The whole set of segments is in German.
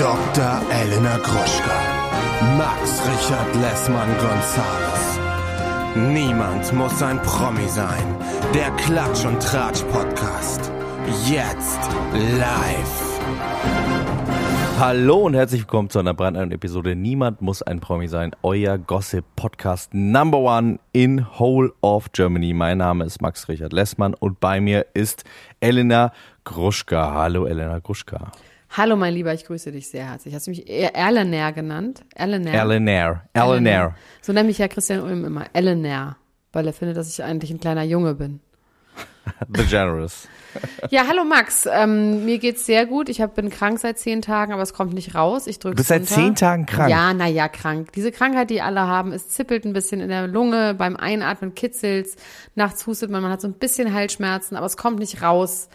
Dr. Elena Gruschka. Max Richard Lessmann Gonzales. Niemand muss ein Promi sein. Der Klatsch und Tratsch Podcast. Jetzt live. Hallo und herzlich willkommen zu einer brandneuen Episode Niemand muss ein Promi sein. Euer Gossip Podcast Number One in Whole of Germany. Mein Name ist Max Richard Lessmann und bei mir ist Elena Gruschka. Hallo Elena Gruschka. Hallo mein Lieber, ich grüße dich sehr herzlich. Hast du mich Eleanor genannt? Eleanor. Eleanor. Eleanor. So nennt mich ja Christian Ulm immer. Eleanor. Weil er findet, dass ich eigentlich ein kleiner Junge bin. The Generous. Ja, hallo Max. Ähm, mir geht's sehr gut. Ich hab, bin krank seit zehn Tagen, aber es kommt nicht raus. Ich drücke Du bist seit zehn Tagen krank? Ja, na ja, krank. Diese Krankheit, die alle haben, es zippelt ein bisschen in der Lunge, beim Einatmen kitzelt's, nachts hustet man, man hat so ein bisschen Halsschmerzen, aber es kommt nicht raus.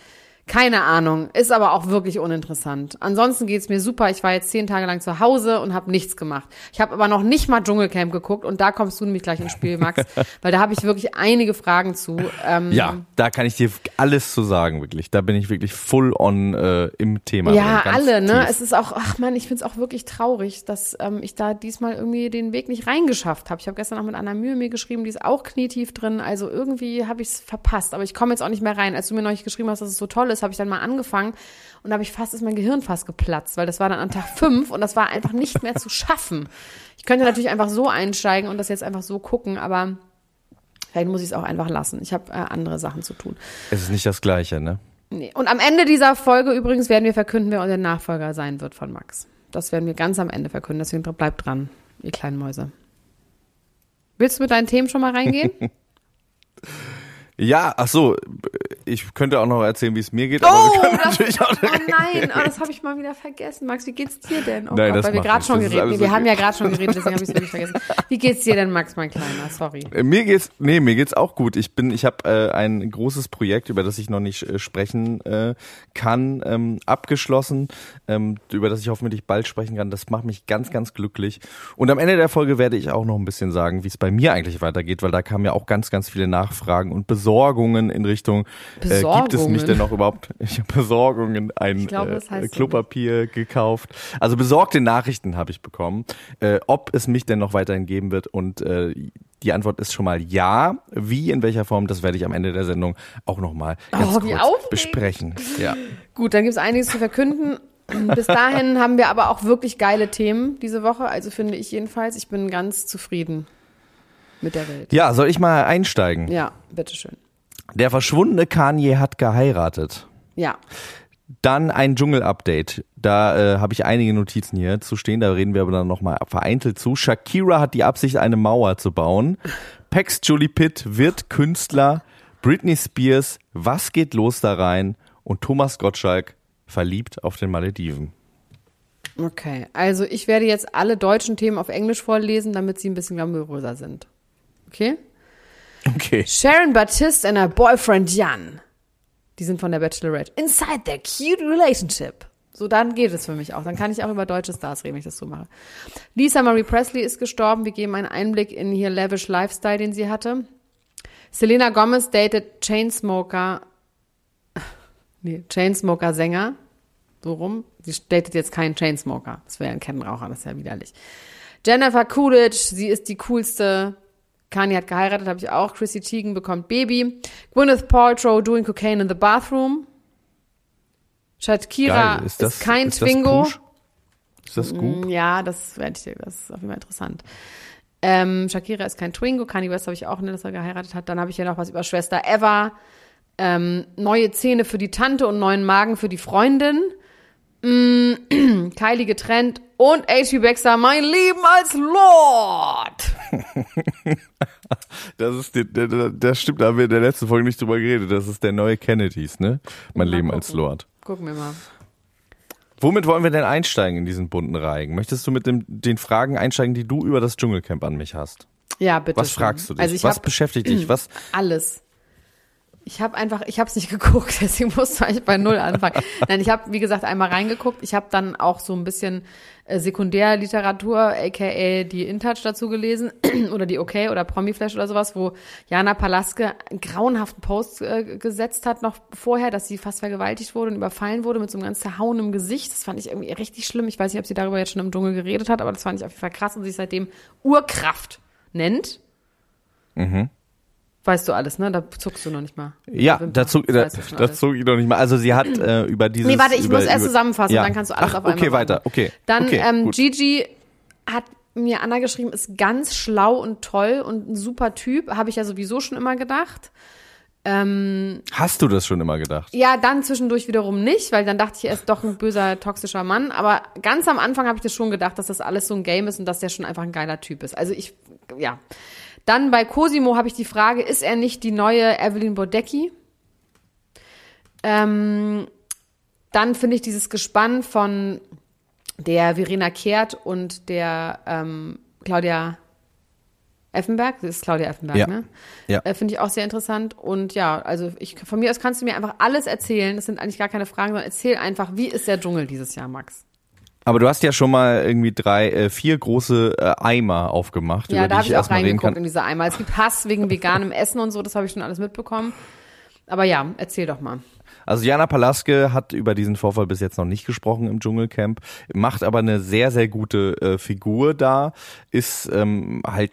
Keine Ahnung, ist aber auch wirklich uninteressant. Ansonsten geht's mir super. Ich war jetzt zehn Tage lang zu Hause und habe nichts gemacht. Ich habe aber noch nicht mal Dschungelcamp geguckt und da kommst du nämlich gleich ins Spiel, Max, weil da habe ich wirklich einige Fragen zu. Ähm, Ja, da kann ich dir alles zu sagen, wirklich. Da bin ich wirklich full on äh, im Thema. Ja, alle, ne? tief. Es ist auch, ach man, ich find's auch wirklich traurig, dass ähm, ich da diesmal irgendwie den Weg nicht reingeschafft habe. Ich habe gestern auch mit Anna Mühe mir geschrieben, die ist auch knietief drin. Also irgendwie habe ich's verpasst, aber ich komme jetzt auch nicht mehr rein. Als du mir neulich geschrieben hast, dass es so toll ist, habe ich dann mal angefangen und da habe ich fast, ist mein Gehirn fast geplatzt, weil das war dann an Tag fünf und das war einfach nicht mehr zu schaffen. Ich könnte natürlich einfach so einsteigen und das jetzt einfach so gucken, aber vielleicht muss ich es auch einfach lassen. Ich habe äh, andere Sachen zu tun. Es ist nicht das Gleiche, ne? Nee. Und am Ende dieser Folge übrigens werden wir verkünden, wer unser Nachfolger sein wird von Max. Das werden wir ganz am Ende verkünden. Deswegen bleibt dran, ihr kleinen Mäuse. Willst du mit deinen Themen schon mal reingehen? Ja, ach so, ich könnte auch noch erzählen, wie es mir geht, aber wir können das, natürlich auch oh nein, oh, das habe ich mal wieder vergessen. Max, wie geht's dir denn? Oh Nein, Gott, das weil wir gerade schon geredet alles Wir haben ja gerade schon geredet, deswegen habe ich es wirklich vergessen. Wie geht's dir denn, Max, mein Kleiner? Sorry. Äh, Mir geht's, nee, mir geht's auch gut. Ich bin, ich habe äh, ein großes Projekt, über das ich noch nicht äh, sprechen äh, kann, ähm, abgeschlossen, ähm, über das ich hoffentlich bald sprechen kann. Das macht mich ganz, ganz glücklich. Und am Ende der Folge werde ich auch noch ein bisschen sagen, wie es bei mir eigentlich weitergeht, weil da kamen ja auch ganz, ganz viele Nachfragen und Besorgungen in Richtung, äh, gibt es mich Besorgungen? denn noch überhaupt? Ich habe Besorgungen, ein Ich glaube, das heißt äh, so Klopapier gekauft. Also besorgte Nachrichten habe ich bekommen, äh, ob es mich denn noch weiterhin geben wird und äh, die Antwort ist schon mal ja. Wie, in welcher Form, das werde ich am Ende der Sendung auch nochmal ganz Oh, wie kurz aufregend. besprechen. Ja. Gut, dann gibt's einiges zu verkünden. Bis dahin haben wir aber auch wirklich geile Themen diese Woche. Also finde ich jedenfalls, ich bin ganz zufrieden mit der Welt. ja, soll ich mal einsteigen? Ja, bitteschön. Der verschwundene Kanye hat geheiratet. Ja. Dann ein Dschungel-Update. Da äh, habe ich einige Notizen hier zu stehen, da reden wir aber dann nochmal vereinzelt zu. Shakira hat die Absicht, eine Mauer zu bauen. Pax Julie Pitt wird Künstler. Britney Spears, was geht los da rein? Und Thomas Gottschalk verliebt auf den Malediven. Okay, also ich werde jetzt alle deutschen Themen auf Englisch vorlesen, damit sie ein bisschen glamouröser sind. Okay? Okay. Sharon Baptiste and her boyfriend Jan. Die sind von der Bachelorette. Inside their cute relationship. So, dann geht es für mich auch. Dann kann ich auch über deutsche Stars reden, wenn ich das so mache. Lisa Marie Presley ist gestorben. Wir geben einen Einblick in ihr lavish Lifestyle, den sie hatte. Selena Gomez datet Chainsmoker, nee, Chainsmoker-Sänger. So rum. Sie datet jetzt keinen Chainsmoker. Das wäre ein Kettenraucher, das ist ja widerlich. Jennifer Coolidge, sie ist die coolste. Kanye hat geheiratet, habe ich auch. Chrissy Teigen bekommt Baby. Gwyneth Paltrow doing cocaine in the bathroom. Shakira Geil. ist, kein ist Twingo. Ist das gut? Mm, Ja, das werde ich dir, das ist auf jeden Fall interessant. Ähm, Shakira ist kein Twingo, Kanye West habe ich auch, ne, dass er geheiratet hat. Dann habe ich ja noch was über Schwester Eva. Ähm, neue Zähne für die Tante und neuen Magen für die Freundin. Mm, Kylie getrennt und H.P. Baxter, mein Leben als Lord. Das ist der, das stimmt, da haben wir in der letzten Folge nicht drüber geredet. Das ist der neue Kennedys, ne? Mein Mal Leben als gucken. Lord. Gucken wir mal. Womit wollen wir denn einsteigen in diesen bunten Reigen? Möchtest du mit dem, den Fragen einsteigen, die du über das Dschungelcamp an mich hast? Ja, bitte. Was schön. fragst du dich? Also Was beschäftigt dich? Was? alles. Ich habe einfach, ich habe es nicht geguckt, deswegen musste ich bei null anfangen. Nein, ich habe, wie gesagt, einmal reingeguckt. Ich habe dann auch so ein bisschen äh, Sekundärliteratur, aka die InTouch dazu gelesen oder die OK oder Promiflash oder sowas, wo Jana Palaske einen grauenhaften Post äh, gesetzt hat noch vorher, dass sie fast vergewaltigt wurde und überfallen wurde mit so einem ganz zerhauenen Gesicht. Das fand ich irgendwie richtig schlimm. Ich weiß nicht, ob sie darüber jetzt schon im Dschungel geredet hat, aber das fand ich auf jeden Fall krass und sie seitdem Urkraft nennt. Mhm. Weißt du alles, ne? Da zuckst du noch nicht mal. Ja, da, schon das alles. zog ich noch nicht mal. Also sie hat äh, über dieses. Nee, warte, ich über, muss erst über- zusammenfassen, ja. dann kannst du alles Ach, auf einmal Okay, weiter, okay. Dann okay, ähm, gut. Gigi hat mir Anna geschrieben, ist ganz schlau und toll und ein super Typ, habe ich ja sowieso schon immer gedacht. Hast du das schon immer gedacht? Ja, dann zwischendurch wiederum nicht, weil dann dachte ich, er ist doch ein böser, toxischer Mann. Aber ganz am Anfang habe ich das schon gedacht, dass das alles so ein Game ist und dass der schon einfach ein geiler Typ ist. Also ich, ja. Dann bei Cosimo habe ich die Frage, ist er nicht die neue Evelyn Bodecki? Ähm, dann finde ich dieses Gespann von der Verena Kehrt und der ähm, Claudia Effenberg, das ist Claudia Effenberg, Ja. ne? Ja. Äh, Finde ich auch sehr interessant. Und ja, also ich, von mir aus kannst du mir einfach alles erzählen. Das sind eigentlich gar keine Fragen, sondern erzähl einfach, wie ist der Dschungel dieses Jahr, Max? Aber du hast ja schon mal irgendwie drei, äh, vier große äh, Eimer aufgemacht, Ja, über da habe ich ich auch reingeguckt in diese Eimer. Es gibt Hass wegen veganem Essen und so, das habe ich schon alles mitbekommen. Aber ja, erzähl doch mal. Also Jana Palaske hat über diesen Vorfall bis jetzt noch nicht gesprochen im Dschungelcamp, macht aber eine sehr, sehr gute äh, Figur da, ist ähm, halt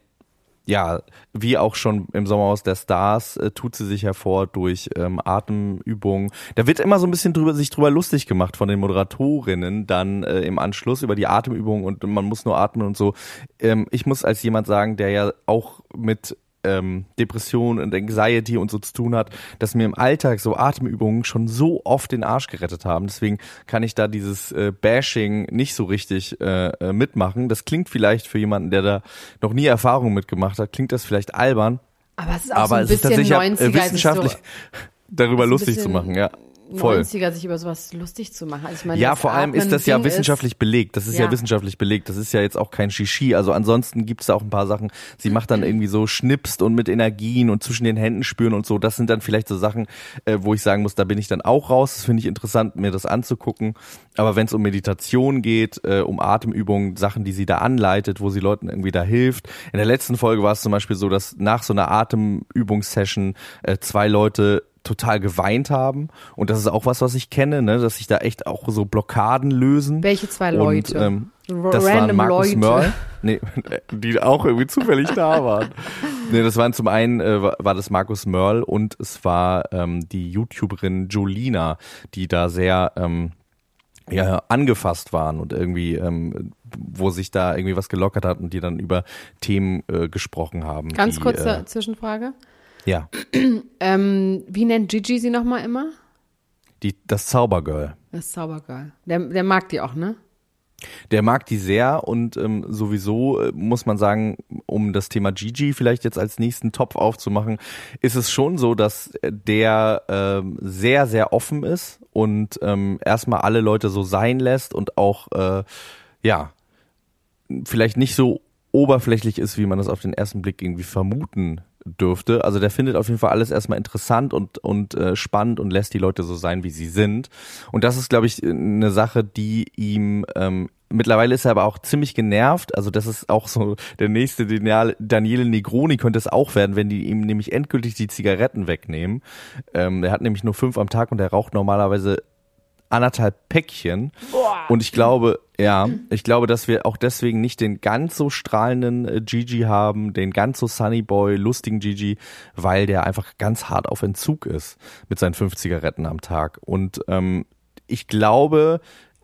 ja, wie auch schon im Sommerhaus der Stars, äh, tut sie sich hervor durch ähm, Atemübungen. Da wird immer so ein bisschen drüber, sich drüber lustig gemacht von den Moderatorinnen dann äh, im Anschluss über die Atemübungen und man muss nur atmen und so. Ähm, ich muss als jemand sagen, der ja auch mit ähm, Depression und Anxiety und so zu tun hat, dass mir im Alltag so Atemübungen schon so oft den Arsch gerettet haben. Deswegen kann ich da dieses äh, Bashing nicht so richtig äh, äh, mitmachen. Das klingt vielleicht für jemanden, der da noch nie Erfahrung mitgemacht hat, klingt das vielleicht albern, Aber es ist auch aber so ein es ist bisschen tatsächlich 90er. äh, wissenschaftlich So darüber lustig zu bisschen machen, ja. Voll. 90er, sich über sowas lustig zu machen. Also ich meine, Ja, vor allem ist das ja Ding wissenschaftlich belegt. Das ist ja. Ja. wissenschaftlich belegt. Das ist ja jetzt auch kein Shishi. Also ansonsten gibt's da auch ein paar Sachen. Sie macht dann irgendwie so schnipst und mit Energien und zwischen den Händen spüren und so. Das sind dann vielleicht so Sachen, äh, wo ich sagen muss, da bin ich dann auch raus. Das finde ich interessant, mir das anzugucken. Aber wenn es um Meditation geht, äh, um Atemübungen, Sachen, die sie da anleitet, wo sie Leuten irgendwie da hilft. In der letzten Folge war es zum Beispiel so, dass nach so einer Atemübungssession äh, zwei Leute total geweint haben und das ist auch was, was ich kenne, ne, dass sich da echt auch so Blockaden lösen. Welche zwei Und, Leute? ähm, R- das waren random Markus Leute. Mörl, nee, die auch irgendwie zufällig da waren. Nee, das waren zum einen äh, war war das Markus Mörl und es war ähm, die YouTuberin Jolina, die da sehr ähm, ja, angefasst waren und irgendwie, ähm, wo sich da irgendwie was gelockert hat und die dann über Themen äh, gesprochen haben. Ganz die, kurze Äh, Zwischenfrage. Ja, Ähm, wie nennt Gigi sie nochmal immer? die, das Zaubergirl. Das Zaubergirl. Der, der mag die auch, ne? Der mag die sehr und ähm, sowieso äh, muss man sagen, um das Thema Gigi vielleicht jetzt als nächsten Topf aufzumachen, ist es schon so, dass der ähm, sehr, sehr offen ist und ähm, erstmal alle Leute so sein lässt und auch, äh, ja, vielleicht nicht so oberflächlich ist, wie man das auf den ersten Blick irgendwie vermuten dürfte. Also der findet auf jeden Fall alles erstmal interessant und, und äh, spannend und lässt die Leute so sein, wie sie sind. Und das ist, glaube ich, eine Sache, die ihm ähm, Mittlerweile ist er aber auch ziemlich genervt. Also das ist auch so der nächste Daniel- Daniele Negroni könnte es auch werden, wenn die ihm nämlich endgültig die Zigaretten wegnehmen. Ähm, er hat nämlich nur fünf am Tag und er raucht normalerweise anderthalb Päckchen. Und ich glaube, ja, ich glaube, dass wir auch deswegen nicht den ganz so strahlenden äh, Gigi haben, den ganz so Sunny Boy, lustigen Gigi, weil der einfach ganz hart auf Entzug ist mit seinen fünf Zigaretten am Tag. Und ähm, ich glaube,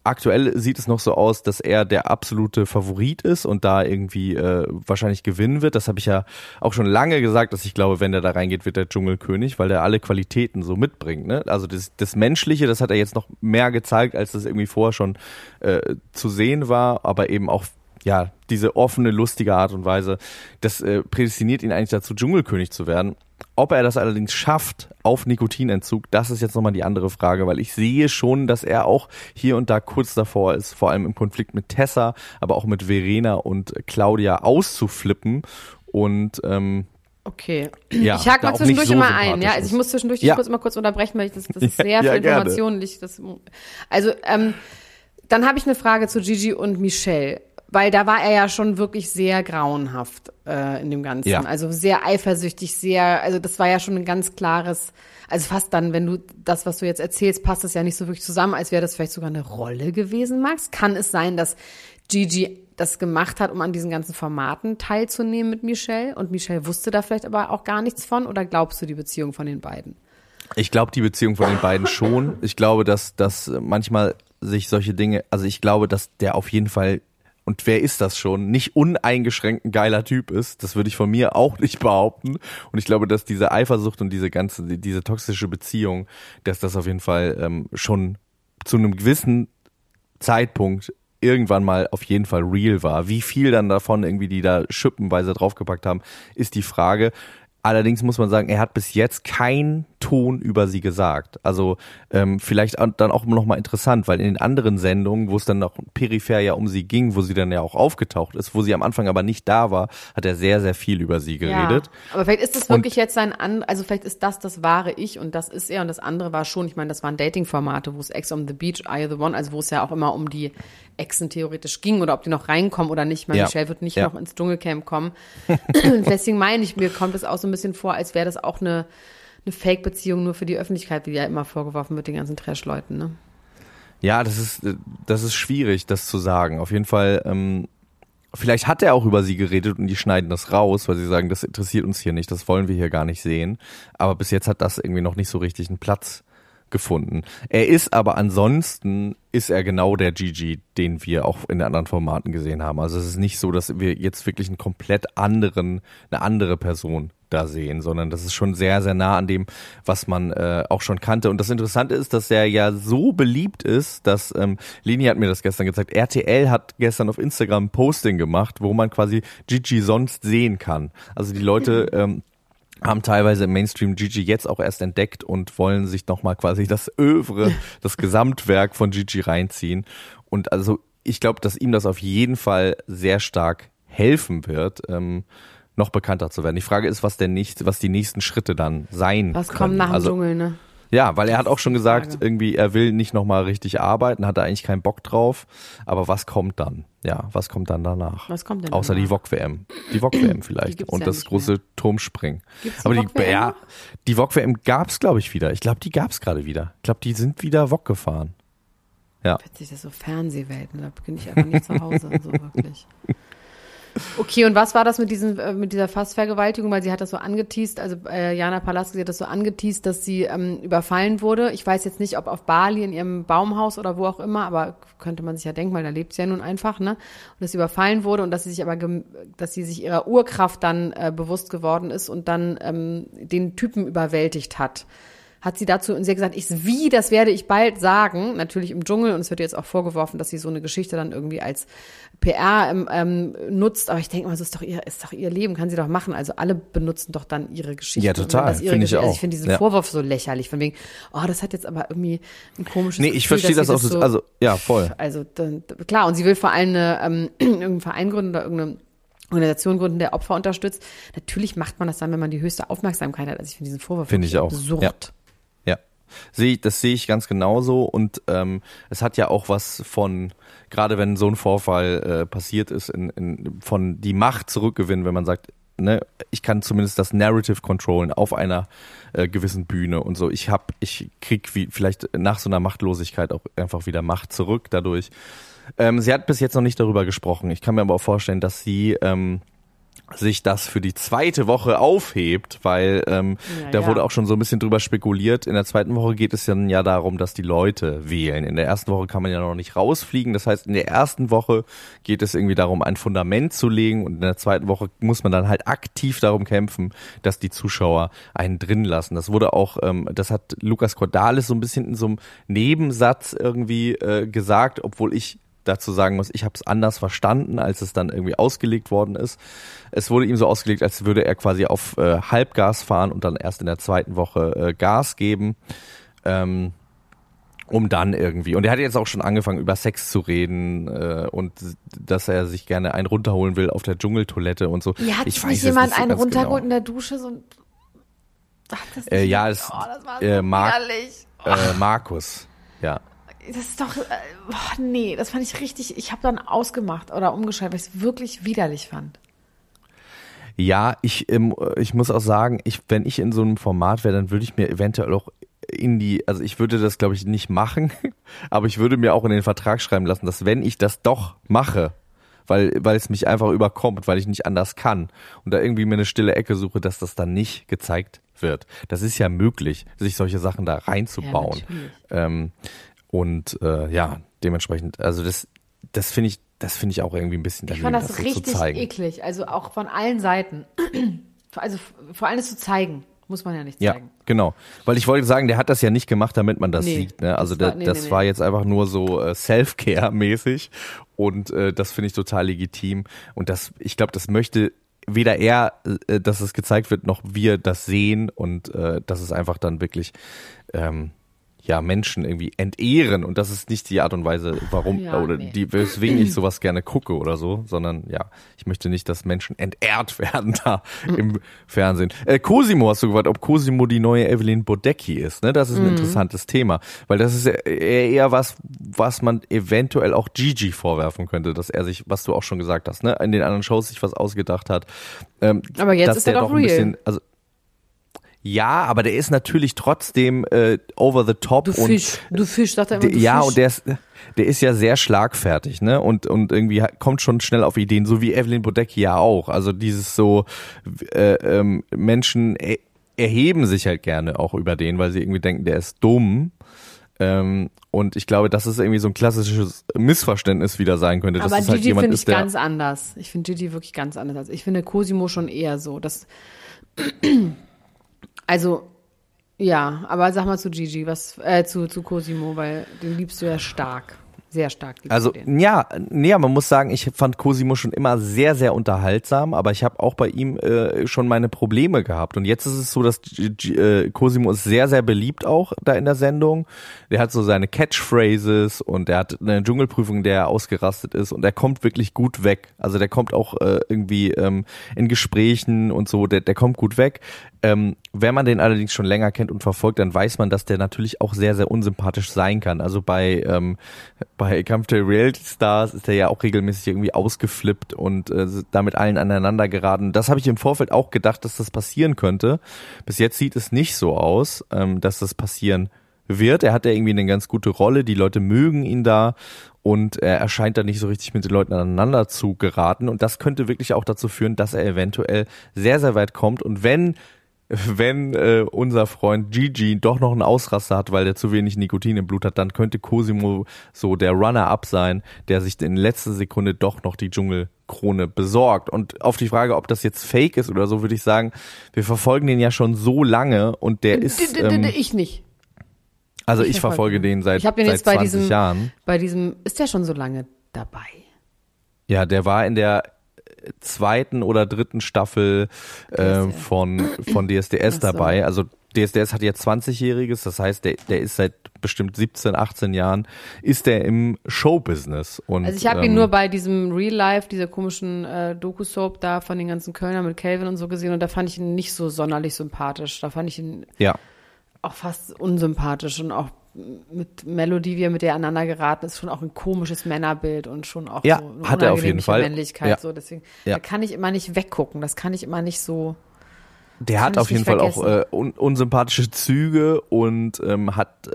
aktuell sieht es noch so aus, dass er der absolute Favorit ist und da irgendwie äh, wahrscheinlich gewinnen wird. Das habe ich ja auch schon lange gesagt, dass ich glaube, wenn der da reingeht, wird der Dschungelkönig, weil der alle Qualitäten so mitbringt. Ne? Also das, das Menschliche, das hat er jetzt noch mehr gezeigt, als das irgendwie vorher schon äh, zu sehen war, aber eben auch ja diese offene, lustige Art und Weise, das äh, prädestiniert ihn eigentlich dazu, Dschungelkönig zu werden. Ob er das allerdings schafft auf Nikotinentzug, das ist jetzt nochmal die andere Frage, weil ich sehe schon, dass er auch hier und da kurz davor ist, vor allem im Konflikt mit Tessa, aber auch mit Verena und Claudia auszuflippen. Und ähm, Okay. Ja, ich hake mal zwischendurch so immer ein, ja. Also ich muss zwischendurch Ja. kurz immer kurz unterbrechen, weil ich das, das ist sehr ja, viel gerne. Information. Ich, das, also, ähm, dann habe ich eine Frage zu Gigi und Michelle. Weil da war er ja schon wirklich sehr grauenhaft äh, in dem Ganzen. Ja. Also sehr eifersüchtig, sehr, also das war ja schon ein ganz klares, also fast dann, wenn du das, was du jetzt erzählst, passt das ja nicht so wirklich zusammen, als wäre das vielleicht sogar eine Rolle gewesen, Max. Kann es sein, dass Gigi das gemacht hat, um an diesen ganzen Formaten teilzunehmen mit Michelle und Michelle wusste da vielleicht aber auch gar nichts von oder glaubst du die Beziehung von den beiden? Ich glaube die Beziehung von den beiden schon. Ich glaube, dass, dass manchmal sich solche Dinge, also ich glaube, dass der auf jeden Fall, und wer ist das schon, nicht uneingeschränkt ein geiler Typ ist. Das würde ich von mir auch nicht behaupten. Und ich glaube, dass diese Eifersucht und diese ganze, diese toxische Beziehung, dass das auf jeden Fall ähm, schon zu einem gewissen Zeitpunkt irgendwann mal auf jeden Fall real war. Wie viel dann davon irgendwie die da schippenweise draufgepackt haben, ist die Frage. Allerdings muss man sagen, er hat bis jetzt keinen Ton über sie gesagt. Also ähm, vielleicht an- dann auch noch mal interessant, weil in den anderen Sendungen, wo es dann noch peripher ja um sie ging, wo sie dann ja auch aufgetaucht ist, wo sie am Anfang aber nicht da war, hat er sehr, sehr viel über sie geredet. Ja, aber vielleicht ist es Und- wirklich jetzt sein an, also vielleicht ist das das wahre Ich und das ist er und das andere war schon, ich meine, das waren Dating-Formate, wo es Ex on the Beach, I the One, also wo es ja auch immer um die Exen theoretisch ging oder ob die noch reinkommen oder nicht. Ich meine, Ja. Michelle wird nicht Ja. noch ins Dschungelcamp kommen. Deswegen meine ich, mir kommt es auch so ein bisschen vor, als wäre das auch eine, eine Fake-Beziehung nur für die Öffentlichkeit, wie ja immer vorgeworfen wird, den ganzen Trash-Leuten, ne? Ja, das ist, das ist schwierig, das zu sagen. Auf jeden Fall, ähm, vielleicht hat er auch über sie geredet und die schneiden das raus, weil sie sagen, das interessiert uns hier nicht, das wollen wir hier gar nicht sehen. Aber bis jetzt hat das irgendwie noch nicht so richtig einen Platz gefunden. Er ist aber ansonsten ist er genau der Gigi, den wir auch in anderen Formaten gesehen haben. Also es ist nicht so, dass wir jetzt wirklich einen komplett anderen, eine andere Person da sehen, sondern das ist schon sehr, sehr nah an dem, was man äh, auch schon kannte. Und das Interessante ist, dass er ja so beliebt ist, dass ähm, Leni hat mir das gestern gezeigt. RTL hat gestern auf Instagram ein Posting gemacht, wo man quasi Gigi sonst sehen kann. Also die Leute ähm, haben teilweise im Mainstream Gigi jetzt auch erst entdeckt und wollen sich nochmal quasi das Övre, das Gesamtwerk von Gigi reinziehen. Und also ich glaube, dass ihm das auf jeden Fall sehr stark helfen wird, ähm, noch bekannter zu werden. Die Frage ist, was der nächste, was die nächsten Schritte dann sein Was können. kommt nach dem also, Dschungel, ne? Ja, weil er hat auch schon gesagt, irgendwie, er will nicht nochmal richtig arbeiten, hat er eigentlich keinen Bock drauf. Aber was kommt dann? Ja, was kommt dann danach? Was kommt denn Außer die danach? VOG-WM. Die VOG-WM Die vielleicht. gibt's Und ja das große Turmspringen. Gibt's die Aber die, VOG-WM ja, die VOG-WM gab's, glaube ich, wieder. Ich glaube, die gab's gerade wieder. Ich glaube, die sind wieder VOG gefahren. Ja. Witzig, das ist so Fernsehwelten, da bin ich einfach nicht zu Hause, so wirklich. Okay, und was war das mit diesen, äh, mit dieser Fassvergewaltigung? Weil sie hat das so angeteased, also äh, Jana Palaski hat das so angeteased, dass sie ähm, überfallen wurde. Ich weiß jetzt nicht, ob auf Bali in ihrem Baumhaus oder wo auch immer, aber könnte man sich ja denken, weil da lebt sie ja nun einfach, ne? Und dass sie überfallen wurde und dass sie sich aber, dass sie sich ihrer Urkraft dann äh, bewusst geworden ist und dann ähm, den Typen überwältigt hat hat sie dazu und sie hat gesagt, ich wie, das werde ich bald sagen, natürlich im Dschungel und es wird jetzt auch vorgeworfen, dass sie so eine Geschichte dann irgendwie als PR ähm, ähm, nutzt, aber ich denke mal, das ist doch ihr, ist doch ihr Leben, kann sie doch machen. Also alle benutzen doch dann ihre Geschichte. Ja, total. Das Finde ich Geschichte- Also auch. ich finde diesen Ja. Vorwurf so lächerlich, von wegen, oh, das hat jetzt aber irgendwie ein komisches Nee, ich Gefühl, verstehe das auch. so, also, ja, voll. also dann, klar, und sie will vor allem eine, ähm, irgendeinen Verein gründen oder irgendeine Organisation gründen, der Opfer unterstützt. Natürlich macht man das dann, wenn man die höchste Aufmerksamkeit hat. Also ich finde diesen Vorwurf Finde ich auch. absurd. Ja. Sehe das sehe ich ganz genauso und ähm, es hat ja auch was von, gerade wenn so ein Vorfall äh, passiert ist, in, in, von die Macht zurückgewinnen, wenn man sagt, ne, ich kann zumindest das Narrative controllen auf einer äh, gewissen Bühne und so. Ich hab, ich krieg wie vielleicht nach so einer Machtlosigkeit auch einfach wieder Macht zurück dadurch. Ähm, sie hat bis jetzt noch nicht darüber gesprochen. Ich kann mir aber auch vorstellen, dass sie ähm, sich das für die zweite Woche aufhebt, weil ähm, Ja, da ja. wurde auch schon so ein bisschen drüber spekuliert. In der zweiten Woche geht es dann ja darum, dass die Leute wählen. In der ersten Woche kann man ja noch nicht rausfliegen. Das heißt, in der ersten Woche geht es irgendwie darum, ein Fundament zu legen und in der zweiten Woche muss man dann halt aktiv darum kämpfen, dass die Zuschauer einen drin lassen. Das wurde auch, ähm, das hat Lukas Cordalis so ein bisschen in so einem Nebensatz irgendwie äh, gesagt, obwohl ich dazu sagen muss, ich habe es anders verstanden, als es dann irgendwie ausgelegt worden ist. Es wurde ihm so ausgelegt, als würde er quasi auf äh, Halbgas fahren und dann erst in der zweiten Woche äh, Gas geben. Ähm, um dann irgendwie. Und er hat jetzt auch schon angefangen, über Sex zu reden äh, und dass er sich gerne einen runterholen will auf der Dschungeltoilette und so. Ja, hat ich weiß nicht jemand nicht so einen ganz runtergeholt in Genau. der Dusche? So ein Ach, das Äh, ja, es, oh, das war äh, so Mark- widerlich. Äh, Markus. Ja. Das ist doch, äh, boah, nee, das fand ich richtig, ich habe dann ausgemacht oder umgeschaltet, weil ich es wirklich widerlich fand. Ja, ich, ähm, ich muss auch sagen, ich, wenn ich in so einem Format wäre, dann würde ich mir eventuell auch in die, also ich würde das glaube ich nicht machen, aber ich würde mir auch in den Vertrag schreiben lassen, dass wenn ich das doch mache, weil, weil es mich einfach überkommt, weil ich nicht anders kann und da irgendwie mir eine stille Ecke suche, dass das dann nicht gezeigt wird. Das ist ja möglich, sich solche Sachen da reinzubauen. natürlich. Und äh, ja, dementsprechend, also das, das finde ich, das finde ich auch irgendwie ein bisschen Ich daneben, fand das so zu richtig eklig, also auch von allen Seiten. Also vor allem das zu zeigen, muss man ja nicht Ja, zeigen. genau. Weil ich wollte sagen, der hat das ja nicht gemacht, damit man das Nee, sieht. Ne? Also das war- das, nee, das nee, war jetzt einfach nur so äh, Self-Care-mäßig und äh, das finde ich total legitim. Und das, ich glaube, das möchte weder er, äh, dass es gezeigt wird, noch wir das sehen und äh, dass es einfach dann wirklich ähm, ja Menschen irgendwie entehren und das ist nicht die Art und Weise, warum Ja, oder nee. die weswegen ich sowas gerne gucke oder so, sondern ja, ich möchte nicht, dass Menschen entehrt werden da im Fernsehen. Äh, Cosimo hast du gefragt, ob Cosimo die neue Evelyn Bodecki ist, ne? Das ist ein Mhm. interessantes Thema, weil das ist eher eher was, was man eventuell auch Gigi vorwerfen könnte, dass er sich, was du auch schon gesagt hast, ne, in den anderen Shows sich was ausgedacht hat. Ähm, Aber jetzt dass ist er der doch ein real. bisschen, also ja, aber der ist natürlich trotzdem äh, over the top Du und Fisch, du Fisch, sagt er immer, du ja, Fisch. und der ist, der ist ja sehr schlagfertig, ne? Und, und irgendwie kommt schon schnell auf Ideen, so wie Evelyn Bodecki ja auch. Also dieses so, äh, ähm, Menschen er, erheben sich halt gerne auch über den, weil sie irgendwie denken, der ist dumm. Ähm, und ich glaube, dass es irgendwie so ein klassisches Missverständnis wieder sein könnte. Dass Aber es halt finde ich ist, ganz anders. Ich finde Gigi wirklich ganz anders. Ich finde Cosimo schon eher so. Das also, ja, aber sag mal zu Gigi, was, äh, zu, zu Cosimo, weil den liebst du ja stark. Sehr stark liebst Also ja, nee, man muss sagen, ich fand Cosimo schon immer sehr, sehr unterhaltsam, aber ich habe auch bei ihm äh, schon meine Probleme gehabt. Und jetzt ist es so, dass G G äh, Cosimo ist sehr, sehr beliebt auch da in der Sendung. Der hat so seine Catchphrases und er hat eine Dschungelprüfung, der er ausgerastet ist und er kommt wirklich gut weg. Also der kommt auch äh, irgendwie ähm, in Gesprächen und so, der, der kommt gut weg. Ähm, wenn man den allerdings schon länger kennt und verfolgt, dann weiß man, dass der natürlich auch sehr, sehr unsympathisch sein kann. Also bei, ähm, bei Kampf der Reality Stars ist er ja auch regelmäßig irgendwie ausgeflippt und äh, damit allen aneinander geraten. Das habe ich im Vorfeld auch gedacht, dass das passieren könnte. Bis jetzt sieht es nicht so aus, ähm, dass das passieren wird. Er hat ja irgendwie eine ganz gute Rolle, die Leute mögen ihn da und er erscheint da nicht so richtig mit den Leuten aneinander zu geraten und das könnte wirklich auch dazu führen, dass er eventuell sehr, sehr weit kommt und wenn wenn äh, unser Freund Gigi doch noch einen Ausraster hat, weil der zu wenig Nikotin im Blut hat, dann könnte Cosimo so der Runner-up sein, der sich in letzter Sekunde doch noch die Dschungelkrone besorgt. Und auf die Frage, ob das jetzt fake ist oder so, würde ich sagen, wir verfolgen den ja schon so lange und der ist, d- d- ähm, ich nicht. also ich ich verfolge den seit, Ich habe den seit jetzt bei 20 diesem, Jahren. bei diesem, ist der schon so lange dabei? Ja, der war in der zweiten oder dritten Staffel äh, von, von DSDS so. dabei. Also DSDS hat jetzt 20-Jähriges, das heißt, der, der ist seit bestimmt 17, 18 Jahren, ist der im Showbusiness. Und, Also ich habe ihn ähm, nur bei diesem Real Life, dieser komischen äh, Doku-Soap da von den ganzen Kölnern mit Calvin und so gesehen und da fand ich ihn nicht so sonderlich sympathisch. Da fand ich ihn Ja, auch fast unsympathisch und auch mit Melodie, wie er mit der aneinander geraten ist, schon auch ein komisches Männerbild und schon auch Ja, so eine hat er auf jeden Fall. Männlichkeit. Ja. So, deswegen, Ja. da kann ich immer nicht weggucken. Das kann ich immer nicht so. der hat auf jeden Fall auch vergessen. äh, un unsympathische Züge und ähm, hat,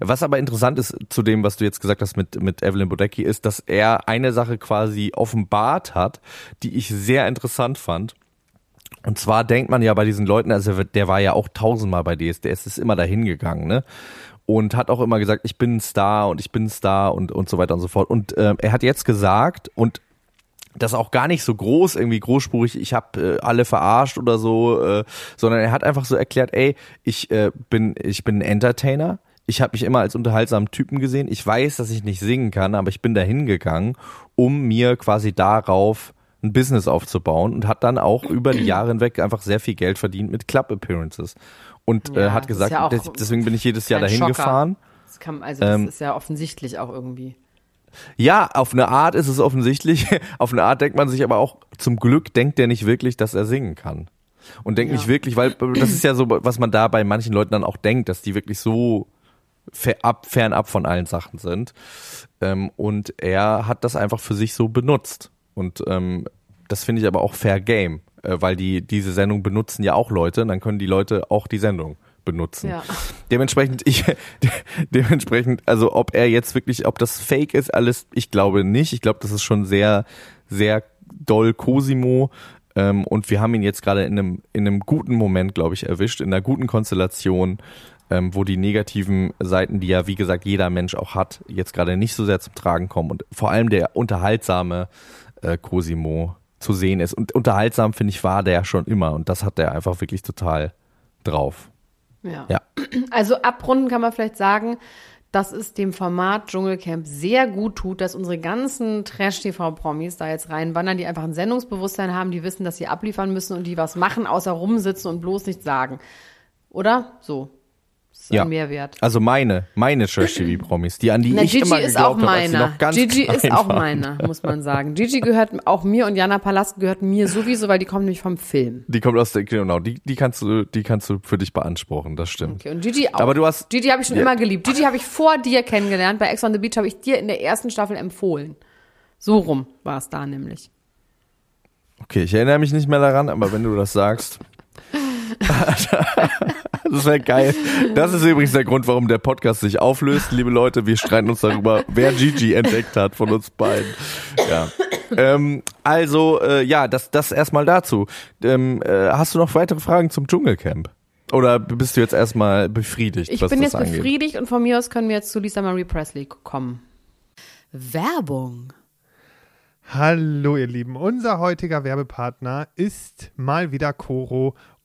was aber interessant ist zu dem, was du jetzt gesagt hast mit, mit Evelyn Bodecki, ist, dass er eine Sache quasi offenbart hat, die ich sehr interessant fand. Und zwar denkt man ja bei diesen Leuten, also der war ja auch tausendmal bei DSDS, ist immer dahin gegangen, ne? Und hat auch immer gesagt, ich bin ein Star und ich bin ein Star und, und so weiter und so fort. Und ähm, er hat jetzt gesagt, und das auch gar nicht so groß, irgendwie großspurig, ich habe äh, alle verarscht oder so, äh, sondern er hat einfach so erklärt, ey, ich äh, bin ich bin ein Entertainer, ich habe mich immer als unterhaltsamen Typen gesehen, ich weiß, dass ich nicht singen kann, aber ich bin da hingegangen, um mir quasi darauf ein Business aufzubauen und hat dann auch über die Jahre hinweg einfach sehr viel Geld verdient mit Club Appearances und Ja, äh, hat gesagt, ja des- deswegen bin ich jedes Jahr dahin Schocker. gefahren. Das kann, also das Ähm, ist ja offensichtlich auch irgendwie. Ja, auf eine Art ist es offensichtlich. auf eine Art denkt man sich aber auch, zum Glück denkt der nicht wirklich, dass er singen kann. Und denkt Ja. nicht wirklich, weil das ist ja so, was man da bei manchen Leuten dann auch denkt, dass die wirklich so ab, fernab von allen Sachen sind. Ähm, und er hat das einfach für sich so benutzt. Und ähm, das finde ich aber auch fair game, äh, weil die diese Sendung benutzen ja auch Leute, und dann können die Leute auch die Sendung benutzen. Ja. Dementsprechend, ich, de, dementsprechend, also ob er jetzt wirklich, ob das Fake ist, alles, ich glaube nicht. Ich glaube, das ist schon sehr, sehr doll Cosimo. Ähm, und wir haben ihn jetzt gerade in einem, in einem guten Moment, glaube ich, erwischt, in einer guten Konstellation, ähm, wo die negativen Seiten, die ja, wie gesagt, jeder Mensch auch hat, jetzt gerade nicht so sehr zum Tragen kommen und vor allem der unterhaltsame äh, Cosimo zu sehen ist. Und unterhaltsam, finde ich, war der schon immer. Und das hat er einfach wirklich total drauf. Ja. Ja. Also abrunden kann man vielleicht sagen, dass es dem Format Dschungelcamp sehr gut tut, dass unsere ganzen Trash-TV-Promis da jetzt reinwandern, die einfach ein Sendungsbewusstsein haben, die wissen, dass sie abliefern müssen und die was machen, außer rumsitzen und bloß nichts sagen. Oder? So. Ist Ja. ein Mehrwert. Also meine, meine Trash-TV-Promis, die an die Na, ich Gigi immer ist auch habe, meiner. noch ganz Gigi ist auch waren. meiner, muss man sagen. Gigi gehört auch mir und Jana Palast gehört mir sowieso, weil die kommen nämlich vom Film. Die kommt aus der, genau, die, die kannst du, die kannst du für dich beanspruchen, das stimmt. Okay, und Gigi auch. Aber du hast- Gigi habe ich schon Ja. immer geliebt. Gigi habe ich vor dir kennengelernt. Bei Ex on the Beach habe ich dir in der ersten Staffel empfohlen. So rum war es da nämlich. Okay, ich erinnere mich nicht mehr daran, aber wenn du das sagst. das wäre geil. Das ist übrigens der Grund, warum der Podcast sich auflöst. Liebe Leute, wir streiten uns darüber, wer Gigi entdeckt hat von uns beiden. Ja. Ähm, also, äh, ja, das, das erstmal dazu. Ähm, äh, hast du noch weitere Fragen zum Dschungelcamp? Oder bist du jetzt erstmal befriedigt, Ich was bin das jetzt angeht? befriedigt und von mir aus können wir jetzt zu Lisa Marie Presley kommen. Werbung. Hallo ihr Lieben, unser heutiger Werbepartner ist mal wieder Coro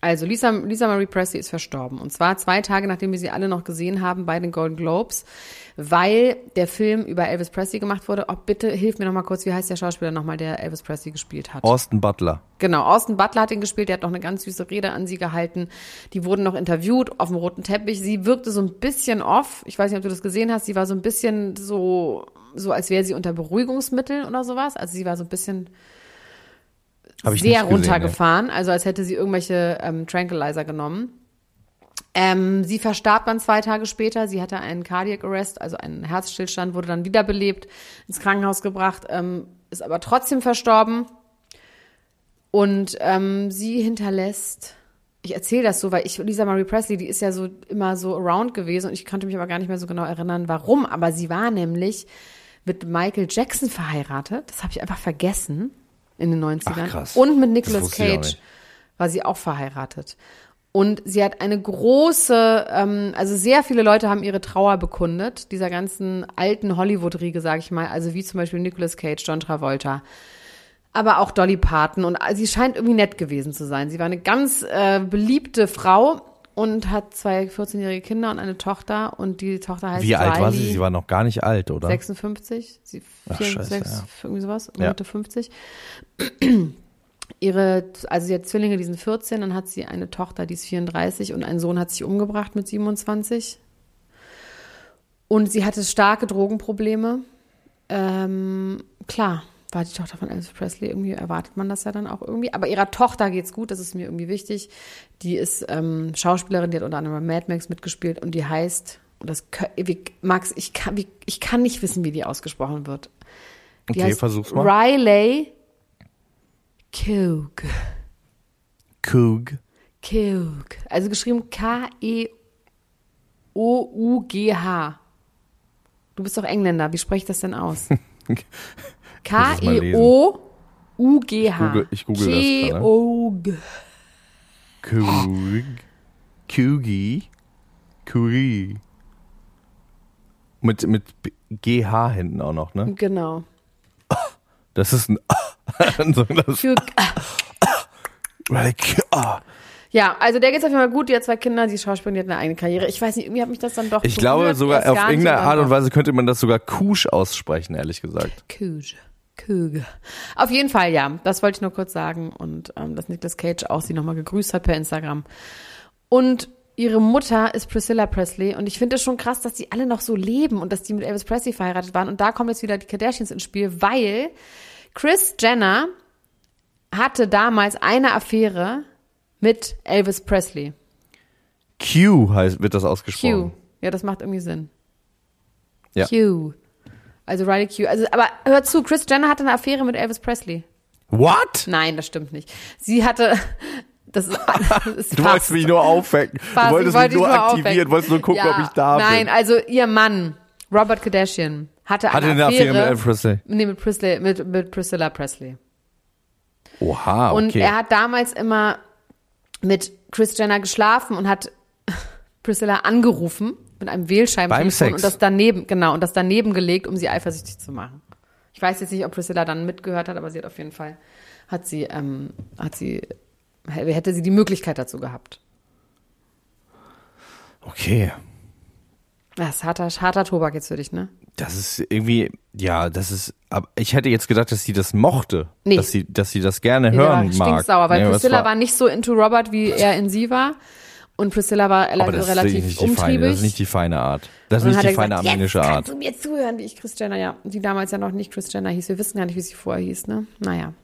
Also Lisa, Lisa Marie Presley ist verstorben. Und zwar zwei Tage, nachdem wir sie alle noch gesehen haben bei den Golden Globes, weil der Film über Elvis Presley gemacht wurde. Oh, bitte hilf mir noch mal kurz, wie heißt der Schauspieler nochmal, der Elvis Presley gespielt hat? Austin Butler. Genau, Austin Butler hat ihn gespielt, der hat noch eine ganz süße Rede an sie gehalten. Die wurden noch interviewt auf dem roten Teppich. Sie wirkte so ein bisschen off. Ich weiß nicht, ob du das gesehen hast. Sie war so ein bisschen so, so als wäre sie unter Beruhigungsmitteln oder sowas. Also sie war so ein bisschen sehr nicht gesehen, runtergefahren, also als hätte sie irgendwelche ähm, Tranquilizer genommen. Ähm, sie verstarb dann zwei Tage später. Sie hatte einen Cardiac Arrest, also einen Herzstillstand, wurde dann wiederbelebt, ins Krankenhaus gebracht, ähm, ist aber trotzdem verstorben. Und ähm, sie hinterlässt, ich erzähle das so, weil ich, Lisa Marie Presley, die ist ja so immer so around gewesen und ich konnte mich aber gar nicht mehr so genau erinnern, warum. Aber sie war nämlich mit Michael Jackson verheiratet. Das habe ich einfach vergessen in den 90ern. Ach, krass. Und mit Nicolas Cage war sie auch verheiratet. Und sie hat eine große, ähm, also sehr viele Leute haben ihre Trauer bekundet, dieser ganzen alten Hollywood-Riege, sag ich mal, also wie zum Beispiel Nicolas Cage, John Travolta, aber auch Dolly Parton. Und sie scheint irgendwie nett gewesen zu sein. Sie war eine ganz äh, beliebte Frau und hat zwei 14-jährige Kinder und eine Tochter. Und die Tochter heißt Wie alt war sie? Riley. Sie war noch gar nicht alt, oder? 56, sie Ach, 4, scheiße, 6, ja. irgendwie sowas, Ja. Mitte 50. Ihre, also sie hat Zwillinge, die sind 14, dann hat sie eine Tochter, die ist 34 und einen Sohn hat sich umgebracht mit 27. Und sie hatte starke Drogenprobleme. Ähm, klar, war die Tochter von Elvis Presley, irgendwie erwartet man das ja dann auch irgendwie. Aber ihrer Tochter geht's gut, das ist mir irgendwie wichtig. Die ist ähm, Schauspielerin, die hat unter anderem Mad Max mitgespielt und die heißt, und das, wie, Max, ich kann, wie, ich kann nicht wissen, wie die ausgesprochen wird. Die Okay, versuch's mal. Riley Coog. Coog. Coog. Also geschrieben K-E-O-U-G-H. Du bist doch Engländer. Wie spreche ich das denn aus? es. K-E-O-U-G-H. Ich google- das gerade. Coog. Coog. Coogie. Coogie. Mit, mit GH hinten auch noch, ne? Genau. Das ist ein. ah. Ja, also der geht's auf jeden Fall gut. Die hat zwei Kinder, die Schauspielerin, die hat eine eigene Karriere. Ich weiß nicht, irgendwie hat mich das dann doch Ich berührt. glaube sogar auf irgendeine Art und. Weise könnte man das sogar Kusch aussprechen, ehrlich gesagt. Küge. Küge. Auf jeden Fall, ja. Das wollte ich nur kurz sagen. Und ähm, dass Nicolas Cage auch sie nochmal gegrüßt hat per Instagram. Und ihre Mutter ist Priscilla Presley. Und ich finde es schon krass, dass die alle noch so leben und dass die mit Elvis Presley verheiratet waren. Und da kommen jetzt wieder die Kardashians ins Spiel, weil Chris Jenner hatte damals eine Affäre mit Elvis Presley. Q heißt, wird das ausgesprochen. Q. Ja, das macht irgendwie Sinn. Ja. Q. Also Riley Q. Also, aber hör zu, Chris Jenner hatte eine Affäre mit Elvis Presley. What? Nein, das stimmt nicht. Sie hatte, das ist, das ist Du wolltest mich nur aufwecken. fast, Du wolltest ich wollte mich nur aktivieren, aufwecken. wolltest nur gucken, Ja, ob ich da Nein, bin. also ihr Mann, Robert Kardashian, hatte eine, Hatte eine Affäre mit Elvis Presley. Nee, mit, Presley, mit, mit Priscilla Presley. Oha, okay. Und er hat damals immer mit Chris Jenner geschlafen und hat Priscilla angerufen mit einem Wählscheibentelefon und das daneben, genau, und das daneben gelegt, um sie eifersüchtig zu machen. Ich weiß jetzt nicht, ob Priscilla dann mitgehört hat, aber sie hat auf jeden Fall, hat sie, ähm, hat sie, hätte sie die Möglichkeit dazu gehabt. okay. Das ist harter, harter Tobak jetzt für dich, ne? Das ist irgendwie, ja, das ist, aber ich hätte jetzt gedacht, dass sie das mochte. Nee. Dass sie, dass sie das gerne Nee, war hören mag. stinksauer, weil Nee, Priscilla war, nicht so into Robert, wie er in sie war. Und Priscilla war aber relativ umtriebig. feine, das ist nicht die feine Art. Das ist nicht die feine gesagt, armenische Art. kannst du mir zuhören, wie ich Chris Jenner, ja, die damals ja noch nicht Chris Jenner hieß. Wir wissen gar nicht, wie sie vorher hieß, ne? Naja.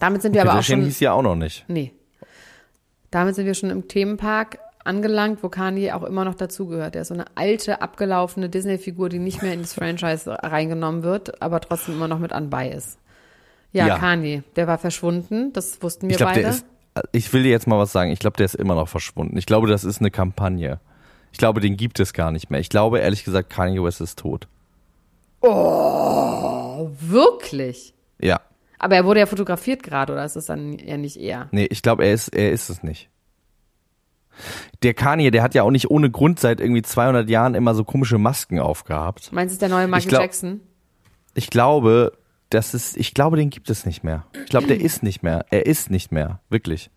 Damit sind wir aber auch schon, hieß ja auch noch nicht. nee. Damit sind wir schon im Themenpark angelangt, wo Kanye auch immer noch dazugehört. Er ist so eine alte, abgelaufene Disney-Figur, die nicht mehr ins Franchise reingenommen wird, aber trotzdem immer noch mit anbei ist. Ja, Ja. Kanye, der war verschwunden, das wussten wir Ich glaube, beide. der ist. Ich will dir jetzt mal was sagen. Ich glaube, der ist immer noch verschwunden. Ich glaube, das ist eine Kampagne. Ich glaube, den gibt es gar nicht mehr. Ich glaube, ehrlich gesagt, Kanye West ist tot. Wirklich? Ja. Aber er wurde ja fotografiert gerade, oder ist das dann ja nicht eher? Nee, ich glaube, er ist, er ist es nicht. Der Kanye, der hat ja auch nicht ohne Grund seit irgendwie 200 Jahren immer so komische Masken aufgehabt. Meinst du, ist der neue Michael glaub- Jackson? Ich glaube, das ist, ich glaube, den gibt es nicht mehr. Ich glaube, der ist nicht mehr. Er ist nicht mehr. Wirklich.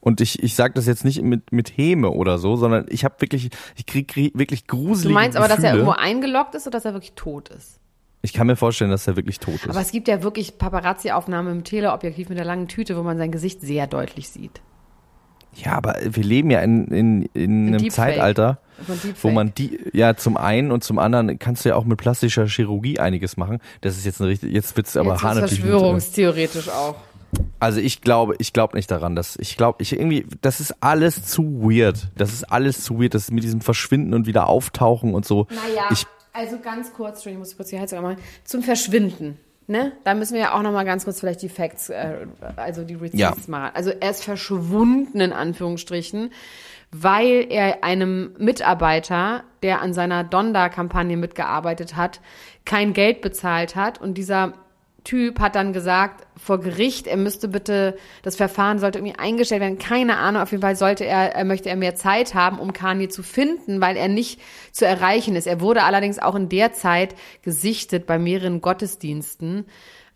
Und ich, ich sage das jetzt nicht mit, mit Häme oder so, sondern ich habe wirklich, ich krieg, krieg wirklich Du gruselige meinst aber, dass er Gefühle. irgendwo eingeloggt ist oder dass er wirklich tot ist? Ich kann mir vorstellen, dass er wirklich tot ist. Aber es gibt ja wirklich Paparazzi-Aufnahmen im Teleobjektiv mit der langen Tüte, wo man sein Gesicht sehr deutlich sieht. Ja, aber wir leben ja in, in, in einem Deepfake. Zeitalter, wo man die, ja, zum einen und zum anderen kannst du ja auch mit plastischer Chirurgie einiges machen. Das ist jetzt eine richtig, jetzt wird's aber Jetzt hanebüchen. verschwörungstheoretisch auch. Also ich glaube, ich glaube nicht daran, dass ich glaube, ich irgendwie, das ist alles zu weird. Das ist alles zu weird, das ist mit diesem Verschwinden und wieder auftauchen und so. Naja, Ich, also ganz kurz, Entschuldigung, ich muss kurz die Heizung machen. Zum Verschwinden. Ne? Da müssen wir ja auch noch mal ganz kurz vielleicht die Facts, äh, also die Receipts Ja. machen. Also er ist verschwunden in Anführungsstrichen, weil er einem Mitarbeiter, der an seiner Donda-Kampagne mitgearbeitet hat, kein Geld bezahlt hat und dieser Typ hat dann gesagt vor Gericht, er müsste bitte, das Verfahren sollte irgendwie eingestellt werden. Keine Ahnung, auf jeden Fall sollte er, er möchte er mehr Zeit haben, um Kanye zu finden, weil er nicht zu erreichen ist. Er wurde allerdings auch in der Zeit gesichtet bei mehreren Gottesdiensten.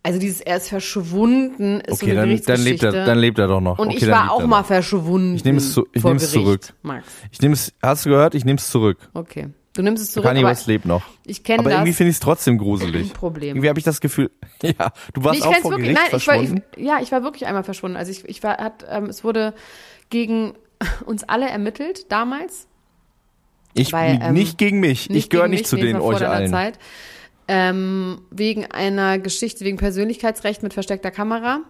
Also dieses, er ist verschwunden, ist so okay, eine dann, dann lebt er, dann lebt er doch noch. Und okay, ich war auch mal verschwunden. Ich nehme es zu- ich nehme es zurück. Max. Ich nehme es, hast du gehört? Ich nehme es zurück. Okay. Du nimmst es zurück. Kanye West lebt noch. ich kenne Aber irgendwie das. finde ich es trotzdem gruselig. Problem. Irgendwie habe ich das Gefühl, ja, du warst Nee, ich auch vor wirklich. Gericht Nein, ich war, verschwunden. ich, ja, ich war wirklich einmal verschwunden. Also ich, ich war, hat, ähm, es wurde gegen uns alle ermittelt damals. Ich, weil, ähm, nicht gegen mich. ich gehöre nicht mich, zu denen euch allen. Zeit. Ähm, wegen einer Geschichte, wegen Persönlichkeitsrecht mit versteckter Kamera.